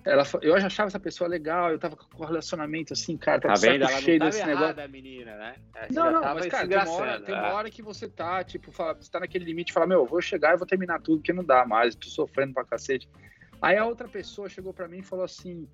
Ela, eu já achava essa pessoa legal, eu tava com um relacionamento assim, cara, Tá tava vendo? Ela cheio não desse tava negócio. errada, a menina, né? Ela Não, não, tava mas cara, tem uma, hora, tem uma hora que você tá, tipo, fala, você tá naquele limite e fala, meu, eu vou chegar e vou terminar tudo, porque não dá mais, tô sofrendo pra cacete. Aí a outra pessoa chegou pra mim e falou assim,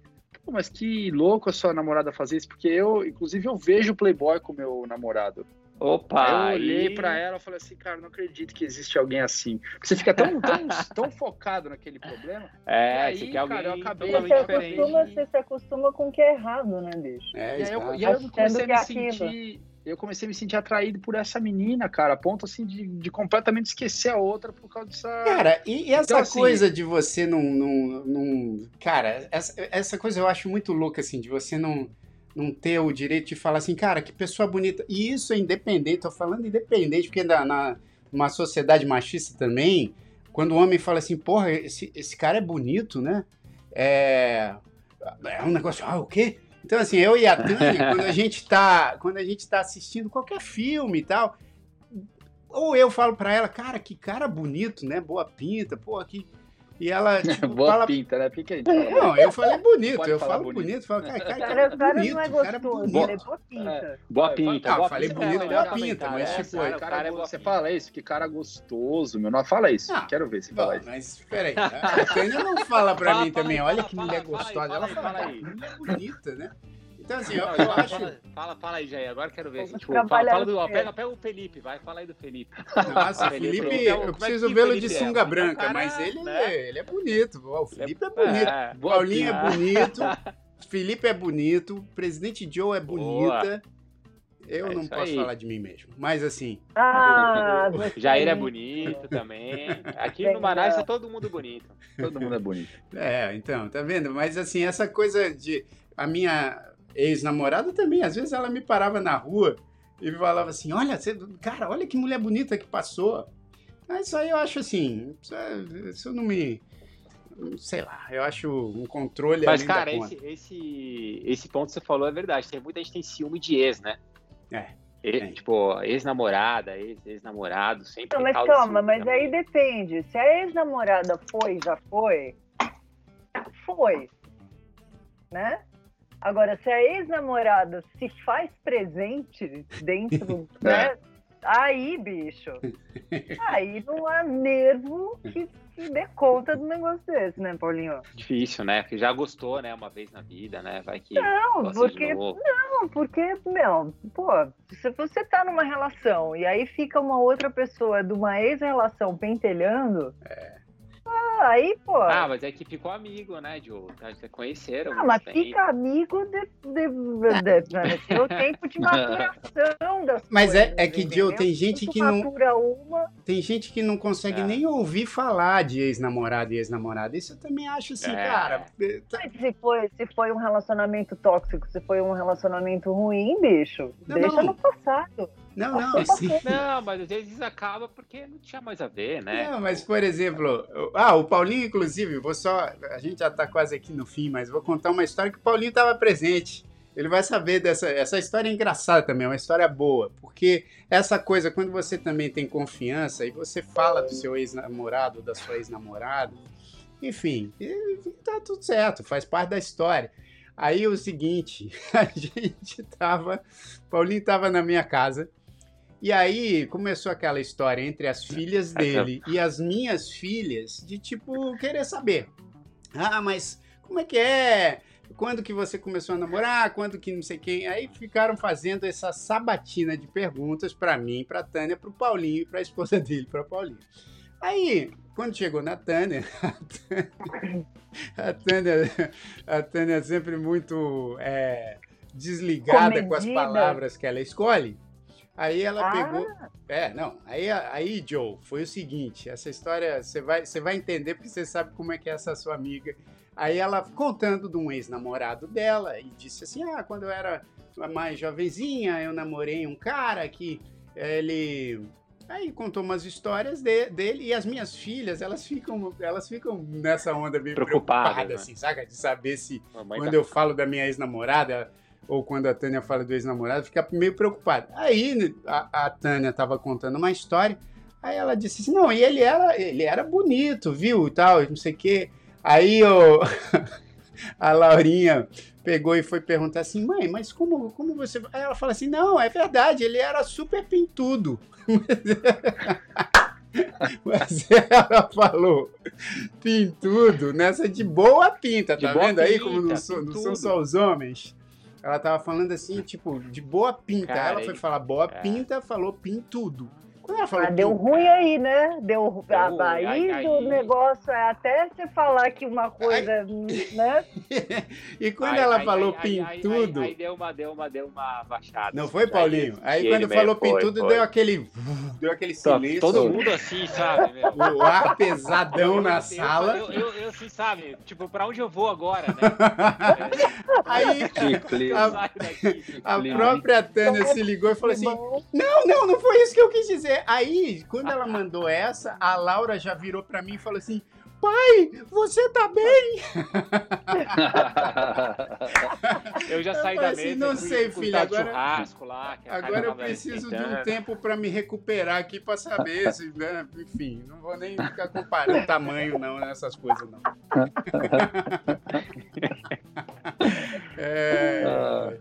pô, mas que louco a sua namorada fazer isso, porque eu, inclusive, eu vejo Playboy com meu namorado. Opa! Aí eu olhei pra ela e falei assim, cara, não acredito que existe alguém assim. Você fica tão, tão, tão focado naquele problema. É, E aí, você quer cara, alguém eu acabei- Você acostuma, você se acostuma com o que é errado, né, bicho? É, E aí, eu, e aí eu comecei a me é sentir. Eu comecei a me sentir atraído por essa menina, cara, a ponto assim de, de completamente esquecer a outra por causa dessa. Cara, e, e essa Então, assim- coisa de você não, não, não- Cara, essa, essa coisa eu acho muito louca, assim, de você não, não ter o direito de falar assim, cara, que pessoa bonita. E isso é independente, tô falando independente, porque na, na numa sociedade machista também, quando o homem fala assim, porra, esse, esse cara é bonito, né? É. É um negócio, ah, o quê? Então, assim, eu e a Tânia, quando a gente tá, quando a gente tá assistindo qualquer filme e tal, ou eu falo para ela, cara, que cara bonito, né? Boa pinta, pô, que e ela, tipo, Boa fala... pinta, né? Fica aí. Não, eu falei bonito, eu falo bonito. bonito, falo, cara, cara, Cara, cara, o cara bonito, não é cara gostoso, bonito. ele é boa pinta. Boa Tá, pinta. Ah, boa falei pinta. bonito, É, boa pinta, mas é, tipo, cara, cara cara é boa Você fala isso, que cara gostoso, meu. Não fala isso. Ah, Quero ver você Bom, falar isso. mas peraí, a Tânia não fala pra Fala, mim fala também, olha fala, que fala, mulher fala gostosa, fala ela fala, fala cara, mulher bonita, né? Então assim, eu, eu fala, acho... fala, fala aí, Jair. Agora quero ver. Vamos Tipo, fala, trabalhar fala do, ó, pega, pega o Felipe, vai, fala aí do Felipe. Nossa, o Felipe, Felipe, é eu preciso o vê-lo de é? sunga É branca, cara, mas ele, né? é, ele é bonito. O Felipe é bonito. É, Boa Paulinho é bonito. Felipe é bonito. Presidente Joe é bonita. Eu É não posso aí. falar de mim mesmo. Mas assim, Ah. Jair é bonito também. Aqui no. Manaus é todo mundo bonito. Todo mundo é bonito. é, então, tá vendo? Mas assim, essa coisa de. A minha ex-namorada também, às vezes ela me parava na rua e falava assim: Olha, você, cara, olha que mulher bonita que passou. Mas isso aí eu acho assim. Isso, é- isso não me. Sei lá, eu acho um controle Mas, cara, esse, esse, esse ponto que você falou é verdade. Tem muita gente tem ciúme de ex, né? É, E- tipo, ex-namorada, ex- ex-namorado, sempre. Não, mas calma, mas aí depende. Se a ex-namorada foi, já foi, foi. Né? Agora, se a ex-namorada se faz presente dentro, né? Aí, bicho, aí não há nervo que, que dê conta do negócio desse, né, Paulinho? Difícil, né? Porque já gostou, né? Uma vez na vida, né? Vai que. Não, porque. Não, porque, meu, pô, se você tá numa relação e aí fica uma outra pessoa de uma ex-relação pentelhando, ah, aí, pô, Ah, mas é que ficou amigo, né, Joe? Tá, já conheceram. ah, mas tempo. fica amigo de, de, de, de, o tempo de maturação das Mas é- coisas, é que, entendeu? Gil, tem gente que não- uma, Tem gente que não consegue É. nem ouvir falar de ex-namorado e ex-namorada. Isso eu também acho assim, É. cara. eh, tá- mas se foi, se foi um relacionamento tóxico, se foi um relacionamento ruim, bicho, Não, deixa não. no passado. Não, não, sim. passou. Não, mas às vezes acaba porque não tinha mais a ver, né? Não, mas por exemplo, o- ah, o Paulinho, inclusive, vou só. A gente já tá quase aqui no fim, mas vou contar uma história que o Paulinho estava presente. Ele vai saber dessa. Essa história é engraçada também, é uma história boa. Porque essa coisa, quando você também tem confiança e você fala do seu ex-namorado, da sua ex-namorada, enfim, tá tudo certo, faz parte da história. Aí o seguinte, a gente tava. Paulinho tava na minha casa. E aí começou aquela história entre as filhas dele e as minhas filhas de tipo querer saber. Ah, mas como é que é? Quando que você começou a namorar? Quando que não sei quem? Aí ficaram fazendo essa sabatina de perguntas pra mim, pra Tânia, pro Paulinho e pra esposa dele, pra Paulinho. Aí, quando chegou na Tânia, a Tânia, a Tânia, a Tânia é sempre muito é, desligada com as palavras que ela escolhe. Aí ela Ah. pegou. É, não. Aí, aí, Joe, foi o seguinte: essa história você vai, você vai entender porque você sabe como é que é essa sua amiga. Aí ela contando de um ex-namorado dela e disse assim: Ah, quando eu era mais jovenzinha, eu namorei um cara que eh, ele. Aí contou umas histórias de- dele e as minhas filhas, elas ficam, elas ficam nessa onda meio Preocupadas, preocupadas, né? assim, saca? De saber se quando tá- eu falo da minha ex-namorada, ou quando a Tânia fala do ex-namorado, fica meio preocupada. Aí a, a Tânia estava contando uma história, aí ela disse assim, não, e ele era, ele era bonito, viu, e tal, não sei o quê. Aí o, a Laurinha pegou e foi perguntar assim, mãe, mas como, como você... Aí ela fala assim, não, é verdade, ele era super pintudo. Mas ela falou pintudo nessa de boa pinta, tá vendo aí pinta, como não, sou- não são só os homens? Ela tava falando assim, tipo, de boa pinta. Cara, ela foi falar boa é. pinta, falou pintudo. Ah, deu pinta- ruim aí, né? Deu, Deu ah, ruim, aí aí- o aí- negócio é até você falar que uma coisa, né? E quando Aí- ela aí- falou aí- aí- pintudo, Aí, aí deu uma, deu uma, deu uma baixada. não foi, Paulinho? Aí assistir quando falou foi, pintudo, foi. deu aquele. Deu aquele Tó- silêncio. Todo mundo assim, sabe? meu? O ar pesadão na Eu- sala. Eu, eu, eu, assim, sabe? Tipo, pra onde eu vou agora, né? Aí Que daqui. a clima. própria Tânia se ligou e falou assim: Não, não, não foi isso que eu quis dizer. Aí, quando ela mandou essa, a Laura já virou pra mim e falou assim: Pai, você tá bem? eu já saí eu da assim, mesa. Não sei, filho. Agora, lá, agora eu preciso de um tempo para me recuperar aqui para saber se, né? enfim, não vou nem ficar comparando tamanho não nessas coisas não. é, ah.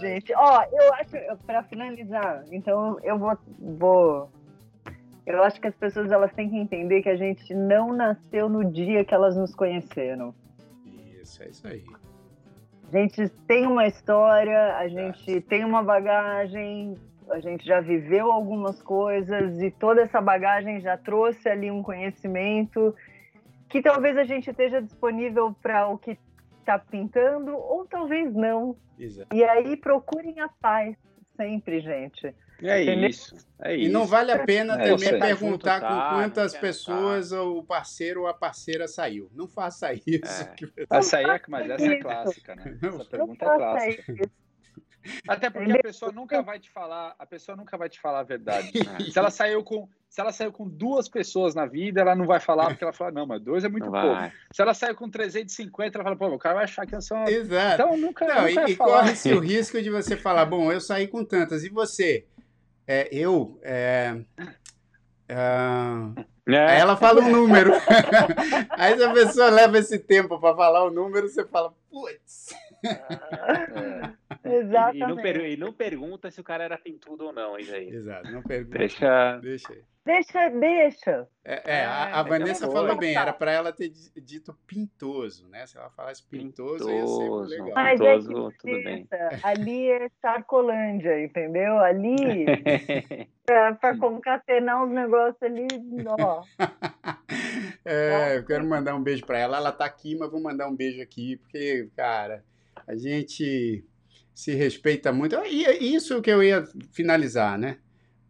Gente, ó, eu acho para finalizar, então eu vou, vou eu acho que as pessoas elas têm que entender que a gente não nasceu no dia que elas nos conheceram. Isso, é isso aí. A gente tem uma história, a gente tem uma bagagem, a gente já viveu algumas coisas e toda essa bagagem já trouxe ali um conhecimento que talvez a gente esteja disponível para o que está pintando ou talvez não. Exato. E aí procurem a paz sempre, gente. É isso, é isso. E não vale a pena é, também perguntar tá, com quantas pessoas tá. o parceiro ou a parceira saiu. Não faça isso. É. Essa aí é, mas essa é clássica, né? Essa pergunta é clássica. Até porque a pessoa nunca vai te falar, a pessoa nunca vai te falar a verdade. Né? Se ela saiu com, se ela saiu com duas pessoas na vida, ela não vai falar porque ela fala, não, mas dois é muito não pouco. Vai. Se ela saiu com 350, ela fala, pô, o cara vai achar que eu sou. Exato. Então nunca. Não, nunca e, e corre-se o risco de você falar, bom, eu saí com tantas, e você? É, eu. É, uh, é. Aí ela fala um número. aí se a pessoa leva esse tempo para falar o número, você fala, putz. É. Exatamente. E, não per, e, não pergunta se o cara era pintudo ou não, isso aí. Exato, não pergunta. Deixa. Deixa aí. Deixa, deixa. É, é a, a Vanessa falou bem, era para ela ter dito pintoso, né? Se ela falasse pintoso, pintoso ia ser legal. Mas pintoso, é tudo bem. Ali é Charcolândia, entendeu? Ali, para concatenar os negócios ali, ó. é, eu quero mandar um beijo para ela. Ela tá aqui, mas vou mandar um beijo aqui, porque, cara, a gente se respeita muito. E é isso que eu ia finalizar, né?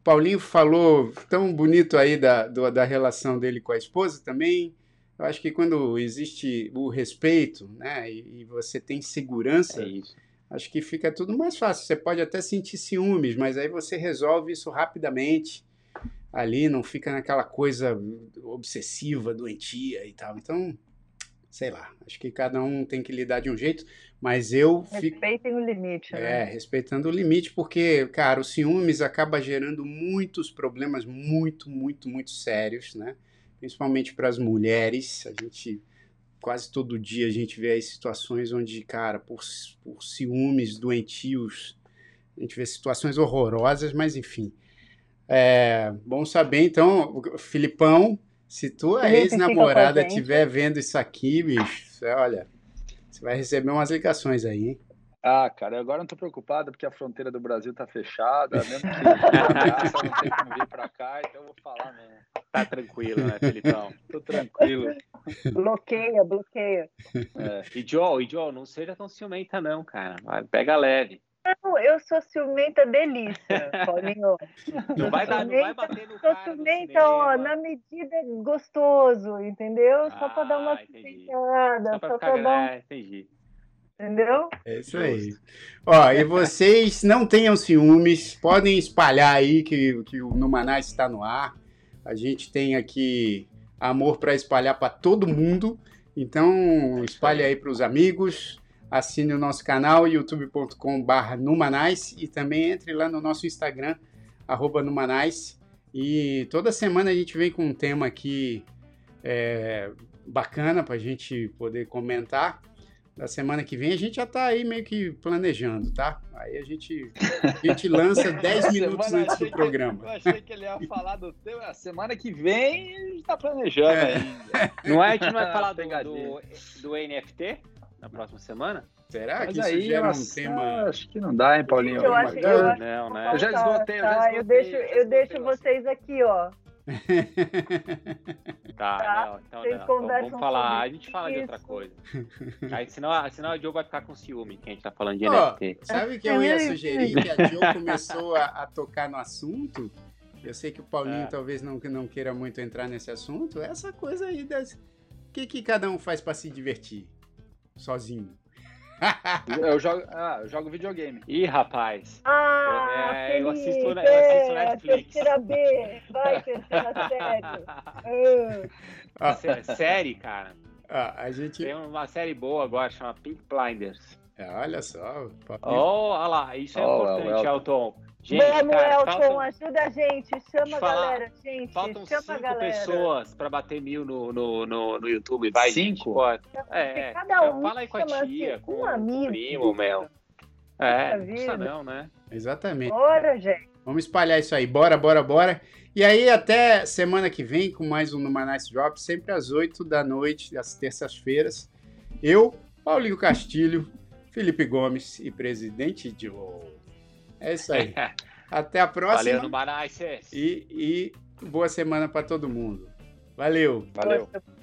Paulinho falou tão bonito aí da, do, da relação dele com a esposa também. Eu acho que quando existe o respeito, né, e, e você tem segurança, é acho que fica tudo mais fácil. Você pode até sentir ciúmes, mas aí você resolve isso rapidamente ali, não fica naquela coisa obsessiva, doentia e tal. Então, sei lá, acho que cada um tem que lidar de um jeito, mas eu Respeitem fico... o limite, né? É, respeitando o limite, porque, cara, o ciúmes acaba gerando muitos problemas muito, muito, muito sérios, né? Principalmente para as mulheres. A gente quase todo dia a gente vê aí situações onde, cara, por, por ciúmes doentios, a gente vê situações horrorosas, mas enfim. É bom saber, então, Filipão, se tua ex-namorada estiver vendo isso aqui, bicho, olha, você vai receber umas ligações aí, hein? Ah, cara, agora não tô preocupado porque a fronteira do Brasil tá fechada, mesmo que graça, não tem como vir pra cá, então eu vou falar mesmo. Tá tranquilo, né, Felipão? tô tranquilo. bloqueia, bloqueia. É. E Joe, e Joe, não seja tão ciumenta não, cara. Vai, pega leve. Não, eu sou ciumenta delícia, Paulinho. Não vai, dar, não vai bater no Sou ciumenta, ó, na medida gostoso, entendeu? Só ah, para dar uma ciumentada, só para dar um... É, entendi. Entendeu? É isso aí. Ó, e vocês não tenham ciúmes, podem espalhar aí que, que o Numanais está no ar. A gente tem aqui amor para espalhar para todo mundo. Então, espalhe aí para os amigos, assine o nosso canal youtube.com.br Numanais e também entre lá no nosso Instagram, arroba Numanais. E toda semana a gente vem com um tema aqui é, bacana para a gente poder comentar. Da semana que vem a gente já está aí meio que planejando, tá? Aí a gente, a gente lança 10 minutos antes do programa. eu achei que ele ia falar do tema. A semana que vem a gente está planejando é. ainda. Não é? A gente não vai falar do, do, do NFT? Na próxima semana? Será Mas que isso aí, gera um tema? Acho que não dá, hein, Paulinho? Eu, acho, eu, acho, não, né? eu já esgotei, eu já esgotei. Eu deixo, eu deixo vocês aqui, ó. tá, tá, não, então Vocês não. Vamos, vamos falar, a gente fala isso. de outra coisa. Aí, senão, senão a Joe vai ficar com ciúme que a gente tá falando de oh, NFT. Sabe que eu ia sugerir que a Joe começou a, a tocar no assunto? Eu sei que o Paulinho é. talvez não, não queira muito entrar nesse assunto. Essa coisa aí das. O que, que cada um faz para se divertir? Sozinho. eu, jogo, ah, eu jogo videogame. Ih, rapaz. Ah, é, eu, assisto, eu assisto Netflix. Terceira B, vai, terceira série. Ah. Série, cara. Ah, a gente... Tem uma série boa agora, chama Pink Blinders. É, olha só. Oh, olha lá, isso é oh, importante, Elton. Gente, Vamos, cara, Elton, faltam... ajuda a gente, chama a galera, gente. Faltam chama cinco galera. pessoas para bater mil no, no, no, no YouTube. Vai, cinco? É, cada um fala aí com a tia, com, um amigo. com o primo, meu. É, não custa não, né? Exatamente. Bora, gente. Vamos espalhar isso aí. Bora, bora, bora. E aí, até semana que vem, com mais um Numa Nice Drop, sempre às 8 da noite, às terças-feiras. Eu, Paulinho Castilho, Felipe Gomes e presidente de é isso aí. Até a próxima. Valeu, Numaraces. É. E, e boa semana para todo mundo. Valeu. Valeu. Valeu.